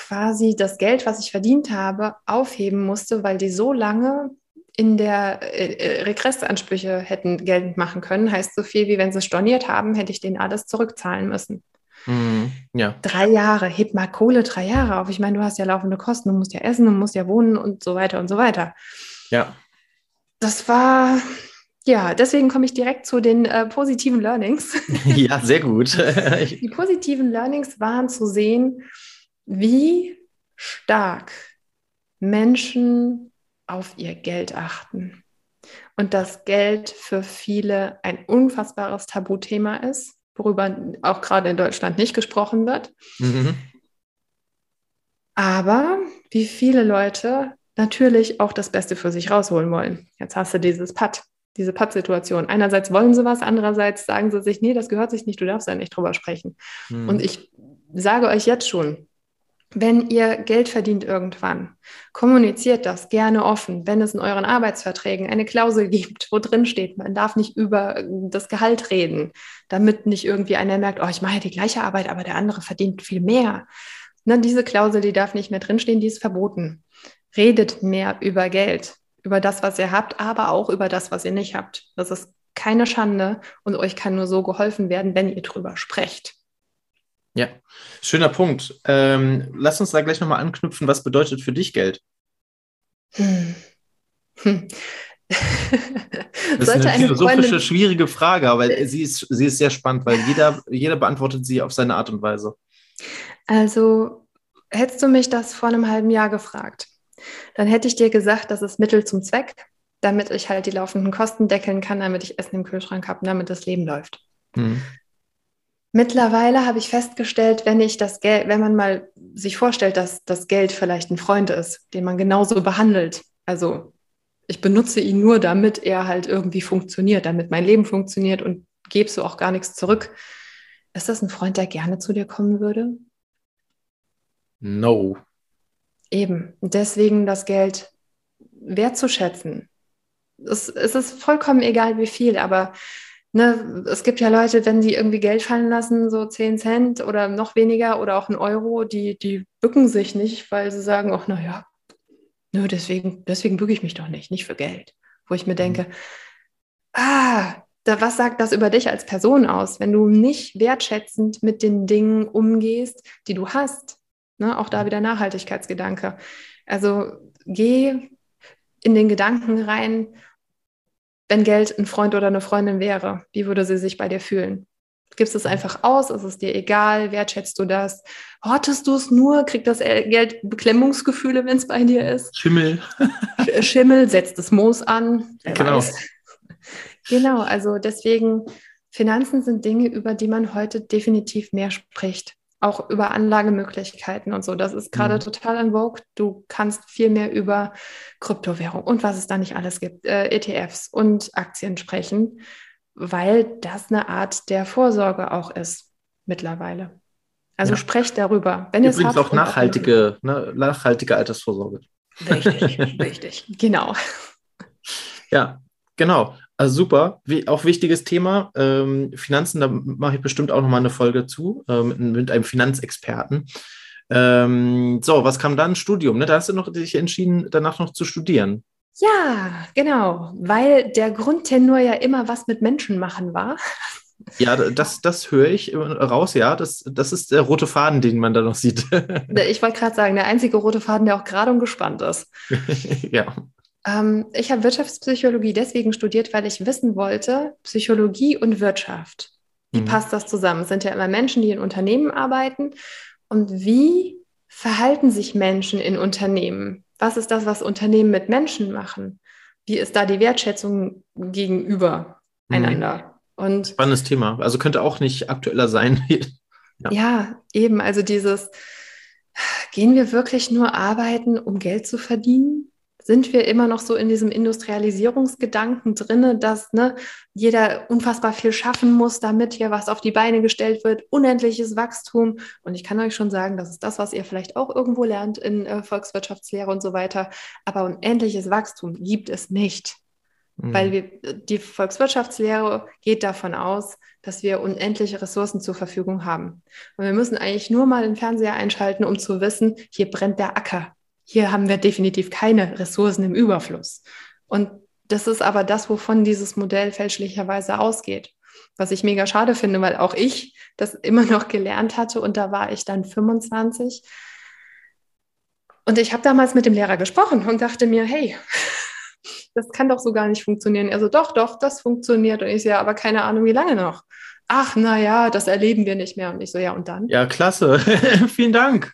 quasi das Geld, was ich verdient habe, aufheben musste, weil die so lange in der äh, äh, Regressansprüche hätten geltend machen können. Heißt so viel wie wenn sie storniert haben, hätte ich denen alles zurückzahlen müssen. Mhm, ja. Drei Jahre, heb mal Kohle drei Jahre auf. Ich meine, du hast ja laufende Kosten, du musst ja essen, du musst ja wohnen und so weiter und so weiter. Ja. Das war, ja, deswegen komme ich direkt zu den äh, positiven Learnings. ja, sehr gut. Die positiven Learnings waren zu sehen, wie stark Menschen auf ihr Geld achten und dass Geld für viele ein unfassbares Tabuthema ist, worüber auch gerade in Deutschland nicht gesprochen wird. Mhm. Aber wie viele Leute natürlich auch das Beste für sich rausholen wollen. Jetzt hast du dieses Patt, diese Patt-Situation. Einerseits wollen sie was, andererseits sagen sie sich, nee, das gehört sich nicht, du darfst ja nicht drüber sprechen. Mhm. Und ich sage euch jetzt schon, wenn ihr Geld verdient irgendwann, kommuniziert das gerne offen, wenn es in euren Arbeitsverträgen eine Klausel gibt, wo drin steht, man darf nicht über das Gehalt reden, damit nicht irgendwie einer merkt, oh, ich mache ja die gleiche Arbeit, aber der andere verdient viel mehr. Ne, diese Klausel, die darf nicht mehr drinstehen, die ist verboten. Redet mehr über Geld, über das, was ihr habt, aber auch über das, was ihr nicht habt. Das ist keine Schande und euch kann nur so geholfen werden, wenn ihr drüber sprecht. Ja, schöner Punkt. Ähm, lass uns da gleich nochmal anknüpfen. Was bedeutet für dich Geld? Hm. Hm. das ist eine, philosophische, Freundin... schwierige Frage, aber sie ist, sie ist sehr spannend, weil jeder, jeder beantwortet sie auf seine Art und Weise. Also, hättest du mich das vor einem halben Jahr gefragt, dann hätte ich dir gesagt, das ist Mittel zum Zweck, damit ich halt die laufenden Kosten deckeln kann, damit ich Essen im Kühlschrank habe, damit das Leben läuft. Hm. Mittlerweile habe ich festgestellt, wenn ich das Geld, wenn man mal sich vorstellt, dass das Geld vielleicht ein Freund ist, den man genauso behandelt. Also ich benutze ihn nur, damit er halt irgendwie funktioniert, damit mein Leben funktioniert und gebe so auch gar nichts zurück. Ist das ein Freund, der gerne zu dir kommen würde? No. Eben. deswegen das Geld wertzuschätzen. Es, es ist vollkommen egal, wie viel, aber ne, es gibt ja Leute, wenn sie irgendwie Geld fallen lassen, so 10 Cent oder noch weniger oder auch ein Euro, die, die bücken sich nicht, weil sie sagen, ach naja, nö, deswegen, deswegen bücke ich mich doch nicht, nicht für Geld. Wo ich mir mhm. denke, ah, da, was sagt das über dich als Person aus, wenn du nicht wertschätzend mit den Dingen umgehst, die du hast? Ne, auch da mhm. wieder Nachhaltigkeitsgedanke. Also geh in den Gedanken rein, wenn Geld ein Freund oder eine Freundin wäre, wie würde sie sich bei dir fühlen? Gibst es einfach aus? Ist es dir egal? Wertschätzt du das? Hortest du es nur? Kriegt das Geld Beklemmungsgefühle, wenn es bei dir ist? Schimmel. Schimmel, setzt das Moos an. Genau. Weiß. Genau, also deswegen, Finanzen sind Dinge, über die man heute definitiv mehr spricht auch über Anlagemöglichkeiten und so. Das ist gerade mhm. total in Vogue. Du kannst viel mehr über Kryptowährung und was es da nicht alles gibt, äh, ETFs und Aktien sprechen, weil das eine Art der Vorsorge auch ist mittlerweile. Also ja. sprecht darüber. Wenn Übrigens auch nachhaltige, ne, nachhaltige Altersvorsorge. Richtig, richtig, genau. Ja, genau. Also super, Wie, auch wichtiges Thema. Ähm, Finanzen, da mache ich bestimmt auch nochmal eine Folge zu äh, mit, mit, einem Finanzexperten. Ähm, so, was kam dann? Studium, ne? Da hast du noch dich entschieden, danach noch zu studieren. Ja, genau, weil der Grundtenor ja immer was mit Menschen machen war. Ja, das, das höre ich raus, ja. Das, das ist der rote Faden, den man da noch sieht. Ich wollte gerade sagen, der einzige rote Faden, der auch gerade und gespannt ist. ja. Ähm, ich habe Wirtschaftspsychologie deswegen studiert, weil ich wissen wollte, Psychologie und Wirtschaft, wie mhm. passt das zusammen? Es sind ja immer Menschen, die in Unternehmen arbeiten. Und wie verhalten sich Menschen in Unternehmen? Was ist das, was Unternehmen mit Menschen machen? Wie ist da die Wertschätzung gegenüber mhm. einander? Und Spannendes Thema. Also könnte auch nicht aktueller sein. ja. ja, eben. Also dieses, gehen wir wirklich nur arbeiten, um Geld zu verdienen? Sind wir immer noch so in diesem Industrialisierungsgedanken drinne, dass ne, jeder unfassbar viel schaffen muss, damit hier was auf die Beine gestellt wird, unendliches Wachstum. Und ich kann euch schon sagen, das ist das, was ihr vielleicht auch irgendwo lernt in äh, Volkswirtschaftslehre und so weiter. Aber unendliches Wachstum gibt es nicht. Mhm. Weil wir, die Volkswirtschaftslehre geht davon aus, dass wir unendliche Ressourcen zur Verfügung haben. Und wir müssen eigentlich nur mal den Fernseher einschalten, um zu wissen, hier brennt der Acker hier haben wir definitiv keine Ressourcen im Überfluss. Und das ist aber das, wovon dieses Modell fälschlicherweise ausgeht. Was ich mega schade finde, weil auch ich das immer noch gelernt hatte und da war ich dann 25. Und ich habe damals mit dem Lehrer gesprochen und dachte mir, hey, das kann doch so gar nicht funktionieren. Er so, doch, doch, das funktioniert. Und ich so, ja, aber keine Ahnung, wie lange noch. Ach, naja, das erleben wir nicht mehr. Und ich so, ja, und dann? Ja, klasse. Vielen Dank.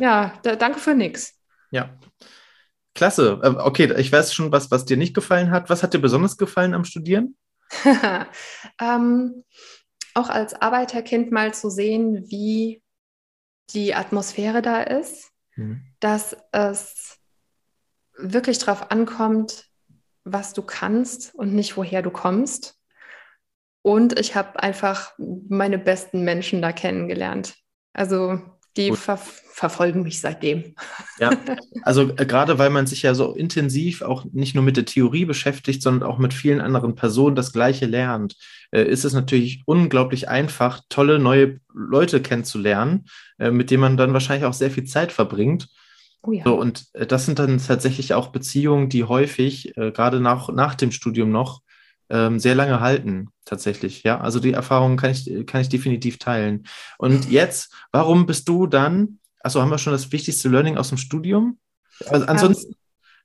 Ja, da, danke für nichts. Ja. Klasse. Äh, okay, ich weiß schon, was, was dir nicht gefallen hat. Was hat dir besonders gefallen am Studieren? ähm, auch als Arbeiterkind mal zu sehen, wie die Atmosphäre da ist, mhm. dass es wirklich darauf ankommt, was du kannst und nicht woher du kommst. Und ich habe einfach meine besten Menschen da kennengelernt. Also die ver verfolgen mich seitdem. Ja, also äh, gerade weil man sich ja so intensiv auch nicht nur mit der Theorie beschäftigt, sondern auch mit vielen anderen Personen das Gleiche lernt, äh, ist es natürlich unglaublich einfach, tolle neue Leute kennenzulernen, äh, mit denen man dann wahrscheinlich auch sehr viel Zeit verbringt. Oh ja. So, und äh, das sind dann tatsächlich auch Beziehungen, die häufig, äh, gerade nach, nach dem Studium noch, ähm, sehr lange halten, tatsächlich. Ja, also die Erfahrung kann ich, kann ich definitiv teilen. Und jetzt, warum bist du dann, also haben wir schon das wichtigste Learning aus dem Studium? Also ansonsten.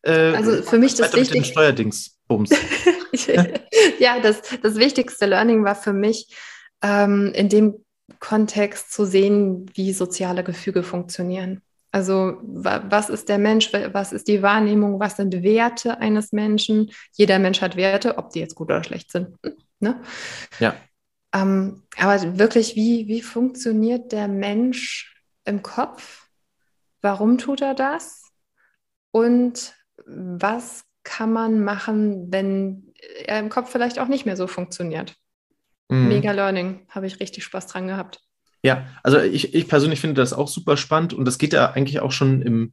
Äh, also für mich das wichtigste. Steuerdings. Bums. ja, das, das wichtigste Learning war für mich, ähm, in dem Kontext zu sehen, wie soziale Gefüge funktionieren. Also was ist der Mensch, was ist die Wahrnehmung, was sind Werte eines Menschen? Jeder Mensch hat Werte, ob die jetzt gut oder schlecht sind. Ne? Ja. Ähm, aber wirklich, wie, wie funktioniert der Mensch im Kopf? Warum tut er das? Und was kann man machen, wenn er im Kopf vielleicht auch nicht mehr so funktioniert? Mhm. Mega Learning, habe ich richtig Spaß dran gehabt. Ja, also ich, ich persönlich finde das auch super spannend und das geht ja eigentlich auch schon im,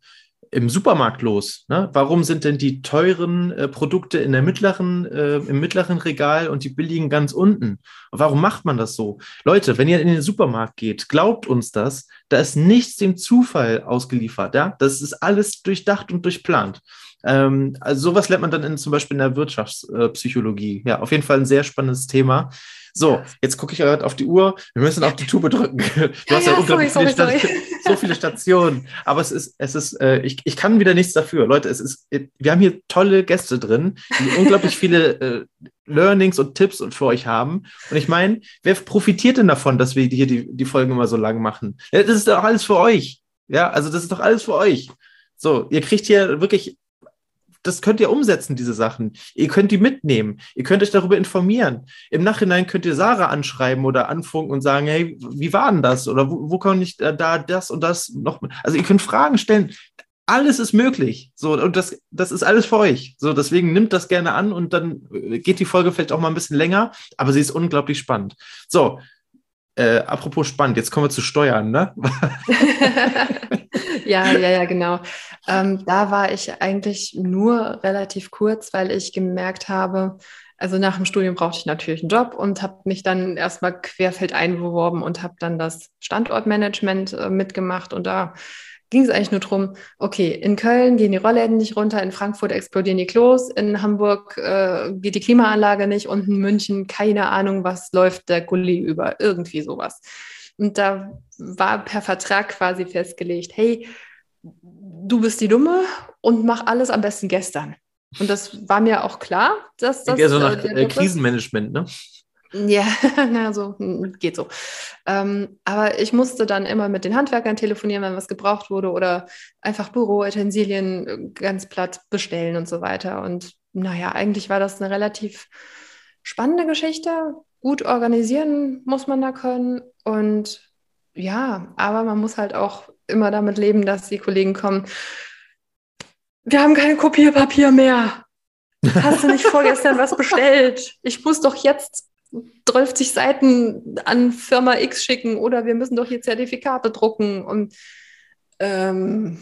im Supermarkt los. Ne? Warum sind denn die teuren äh, Produkte in der mittleren, äh, im mittleren Regal und die billigen ganz unten? warum macht man das so? Leute, wenn ihr in den Supermarkt geht, glaubt uns das, da ist nichts dem Zufall ausgeliefert. Ja? Das ist alles durchdacht und durchplant. Ähm, also sowas lernt man dann in, zum Beispiel in der Wirtschaftspsychologie. Ja, auf jeden Fall ein sehr spannendes Thema. So, jetzt gucke ich gerade auf die Uhr. Wir müssen auf die Tube drücken. Du hast ja, ja unglaublich sorry, viele, sorry, so viele Stationen. Aber es ist, es ist, äh, ich, ich kann wieder nichts dafür. Leute, es ist, wir haben hier tolle Gäste drin, die unglaublich viele äh, Learnings und Tipps für euch haben. Und ich meine, wer profitiert denn davon, dass wir hier die, die Folgen immer so lang machen? Ja, das ist doch alles für euch. Ja, also das ist doch alles für euch. So, ihr kriegt hier wirklich das könnt ihr umsetzen, diese Sachen. Ihr könnt die mitnehmen. Ihr könnt euch darüber informieren. Im Nachhinein könnt ihr Sarah anschreiben oder anfunken und sagen, hey, wie war denn das? Oder wo, wo kann ich da das und das noch? Also ihr könnt Fragen stellen. Alles ist möglich. So, und das, das ist alles für euch. So, deswegen nimmt das gerne an und dann äh, geht die Folge vielleicht auch mal ein bisschen länger, aber sie ist unglaublich spannend. So, äh, apropos spannend, jetzt kommen wir zu Steuern, ne? ja, ja, ja, genau. Ähm, da war ich eigentlich nur relativ kurz, weil ich gemerkt habe, also nach dem Studium brauchte ich natürlich einen Job und habe mich dann erstmal querfeld beworben und habe dann das Standortmanagement äh, mitgemacht und da ging es eigentlich nur darum, okay, in Köln gehen die Rollläden nicht runter, in Frankfurt explodieren die Klos, in Hamburg äh, geht die Klimaanlage nicht und in München keine Ahnung, was läuft der Gully über, irgendwie sowas. Und da war per Vertrag quasi festgelegt, hey, du bist die Dumme und mach alles am besten gestern. Und das war mir auch klar, dass das. Ja, so nach äh, Krisenmanagement, ne? Ja, na, so hm, geht so. Ähm, aber ich musste dann immer mit den Handwerkern telefonieren, wenn was gebraucht wurde oder einfach Büroutensilien äh, ganz platt bestellen und so weiter. Und naja, eigentlich war das eine relativ spannende Geschichte. Gut organisieren muss man da können. Und ja, aber man muss halt auch immer damit leben, dass die Kollegen kommen. Wir haben kein Kopierpapier mehr. Hast du nicht vorgestern was bestellt? Ich muss doch jetzt 30 Seiten an Firma X schicken oder wir müssen doch hier Zertifikate drucken und ähm,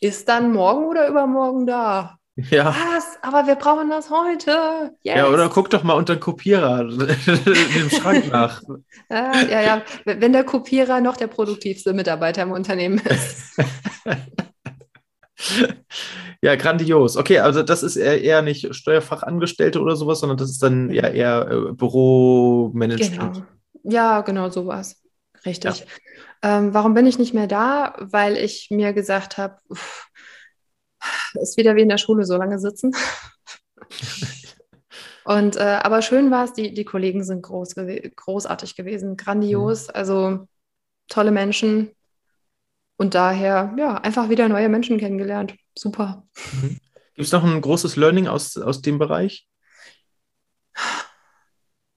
ist dann morgen oder übermorgen da. Ja. Was? Aber wir brauchen das heute. Yes. Ja, oder guck doch mal unter den Kopierer im Schrank nach. ja, ja, ja. Wenn der Kopierer noch der produktivste Mitarbeiter im Unternehmen ist. Ja, grandios. Okay, also das ist eher nicht Steuerfachangestellte oder sowas, sondern das ist dann ja eher äh, Büromanagement. Genau. Ja, genau sowas. Richtig. Ja. Ähm, warum bin ich nicht mehr da? Weil ich mir gesagt habe, ist wieder wie in der Schule so lange sitzen. Und äh, aber schön war es, die, die Kollegen sind groß, großartig gewesen, grandios, mhm. also tolle Menschen, und daher, ja, einfach wieder neue Menschen kennengelernt. Super. Mhm. Gibt es noch ein großes Learning aus, aus dem Bereich?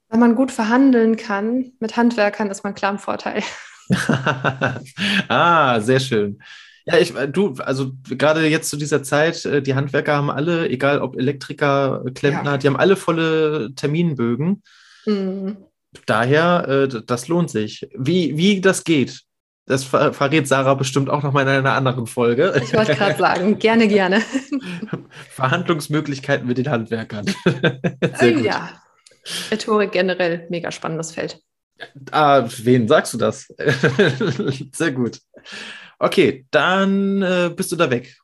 Wenn man gut verhandeln kann mit Handwerkern, ist man klar im Vorteil. ah, sehr schön. Ja, ich, du, also gerade jetzt zu dieser Zeit, äh, die Handwerker haben alle, egal ob Elektriker, Klempner, ja. die haben alle volle Terminbögen. Mhm. Daher, äh, das lohnt sich. Wie, wie das geht, das ver verrät Sarah bestimmt auch noch mal in einer anderen Folge. Ich wollte gerade sagen, gerne, gerne. Verhandlungsmöglichkeiten mit den Handwerkern. Sehr gut. Ja, Rhetorik generell, mega spannendes Feld. Ah, wen sagst du das? Sehr gut. Okay, dann äh, bist du da weg.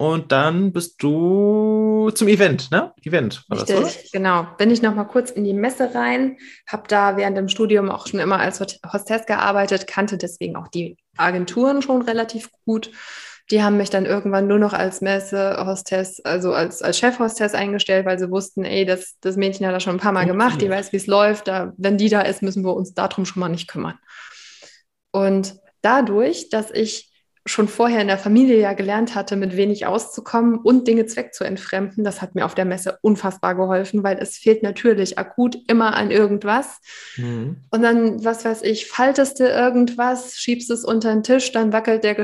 Und dann bist du zum Event, ne? Event war Richtig, das, oder? genau. Bin ich noch mal kurz in die Messe rein, habe da während dem Studium auch schon immer als Hostess gearbeitet, kannte deswegen auch die Agenturen schon relativ gut. Die haben mich dann irgendwann nur noch als Messe-Hostess, also als, als Chef-Hostess eingestellt, weil sie wussten, ey, das, das Mädchen hat das schon ein paar Mal gemacht, die weiß, wie es läuft. Da, wenn die da ist, müssen wir uns darum schon mal nicht kümmern. Und dadurch, dass ich schon vorher in der Familie ja gelernt hatte, mit wenig auszukommen und Dinge zweckzuentfremden, das hat mir auf der Messe unfassbar geholfen, weil es fehlt natürlich akut immer an irgendwas. Mhm. Und dann, was weiß ich, faltest du irgendwas, schiebst es unter den Tisch, dann wackelt der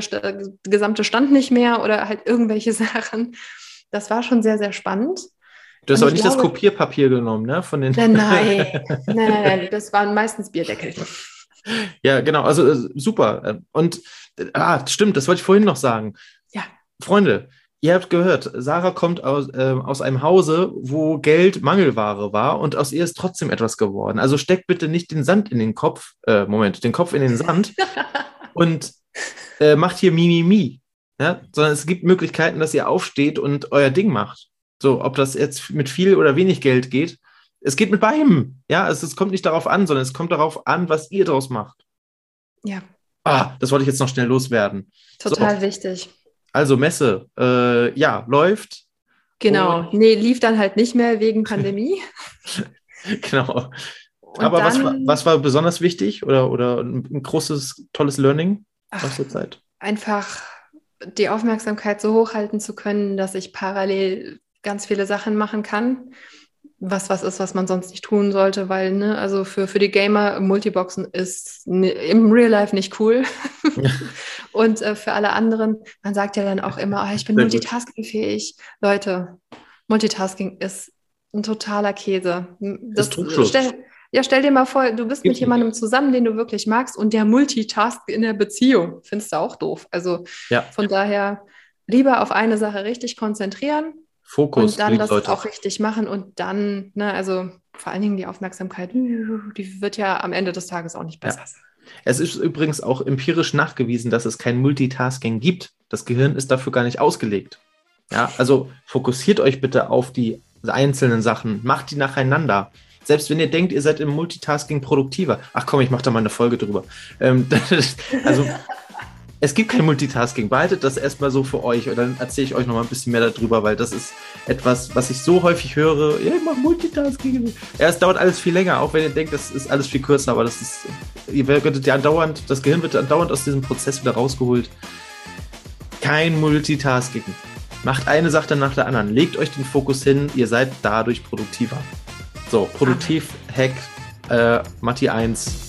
gesamte Stand nicht mehr oder halt irgendwelche Sachen. Das war schon sehr, sehr spannend. Du hast aber nicht glaube, das Kopierpapier genommen, ne? Von den nein, nein, nein, nein, nein, das waren meistens Bierdeckel. Ja, genau, also äh, super. Und Ah, stimmt, das wollte ich vorhin noch sagen. Ja. Freunde, ihr habt gehört, Sarah kommt aus, äh, aus einem Hause, wo Geld Mangelware war und aus ihr ist trotzdem etwas geworden. Also steckt bitte nicht den Sand in den Kopf, äh, Moment, den Kopf in den Sand und äh, macht hier Mimimi. Ja? Sondern es gibt Möglichkeiten, dass ihr aufsteht und euer Ding macht. So, ob das jetzt mit viel oder wenig Geld geht. Es geht mit beidem. Ja, es, es kommt nicht darauf an, sondern es kommt darauf an, was ihr daraus macht. Ja, Ah, das wollte ich jetzt noch schnell loswerden. Total so. wichtig. Also Messe, äh, ja, läuft. Genau. Und nee, lief dann halt nicht mehr wegen Pandemie. genau. Und Aber was, war, was war besonders wichtig oder, oder ein großes, tolles Learning aus der Zeit? Einfach die Aufmerksamkeit so hochhalten zu können, dass ich parallel ganz viele Sachen machen kann was was ist, was man sonst nicht tun sollte, weil, ne, also für, für die Gamer Multiboxen ist im Real Life nicht cool. und äh, für alle anderen, man sagt ja dann auch immer, oh, ich bin multitaskingfähig. Leute, Multitasking ist ein totaler Käse. Das, das stell, ja, stell dir mal vor, du bist mit jemandem zusammen, den du wirklich magst und der Multitask in der Beziehung. Findest du auch doof. Also ja. von daher lieber auf eine Sache richtig konzentrieren Fokus. Und dann das Leute. auch richtig machen und dann, ne, also vor allen Dingen die Aufmerksamkeit, die wird ja am Ende des Tages auch nicht besser. Ja. Es ist übrigens auch empirisch nachgewiesen, dass es kein Multitasking gibt. Das Gehirn ist dafür gar nicht ausgelegt. Ja, also fokussiert euch bitte auf die einzelnen Sachen, macht die nacheinander. Selbst wenn ihr denkt, ihr seid im Multitasking produktiver. Ach komm, ich mache da mal eine Folge drüber. Ähm, also es gibt kein Multitasking. Behaltet das erstmal so für euch und dann erzähle ich euch noch mal ein bisschen mehr darüber, weil das ist etwas, was ich so häufig höre. Ja, ich mache Multitasking. Ja, es dauert alles viel länger, auch wenn ihr denkt, das ist alles viel kürzer, aber das ist, ihr werdet ja andauernd, das Gehirn wird andauernd aus diesem Prozess wieder rausgeholt. Kein Multitasking. Macht eine Sache nach der anderen. Legt euch den Fokus hin, ihr seid dadurch produktiver. So, Produktiv-Hack äh, Matti 1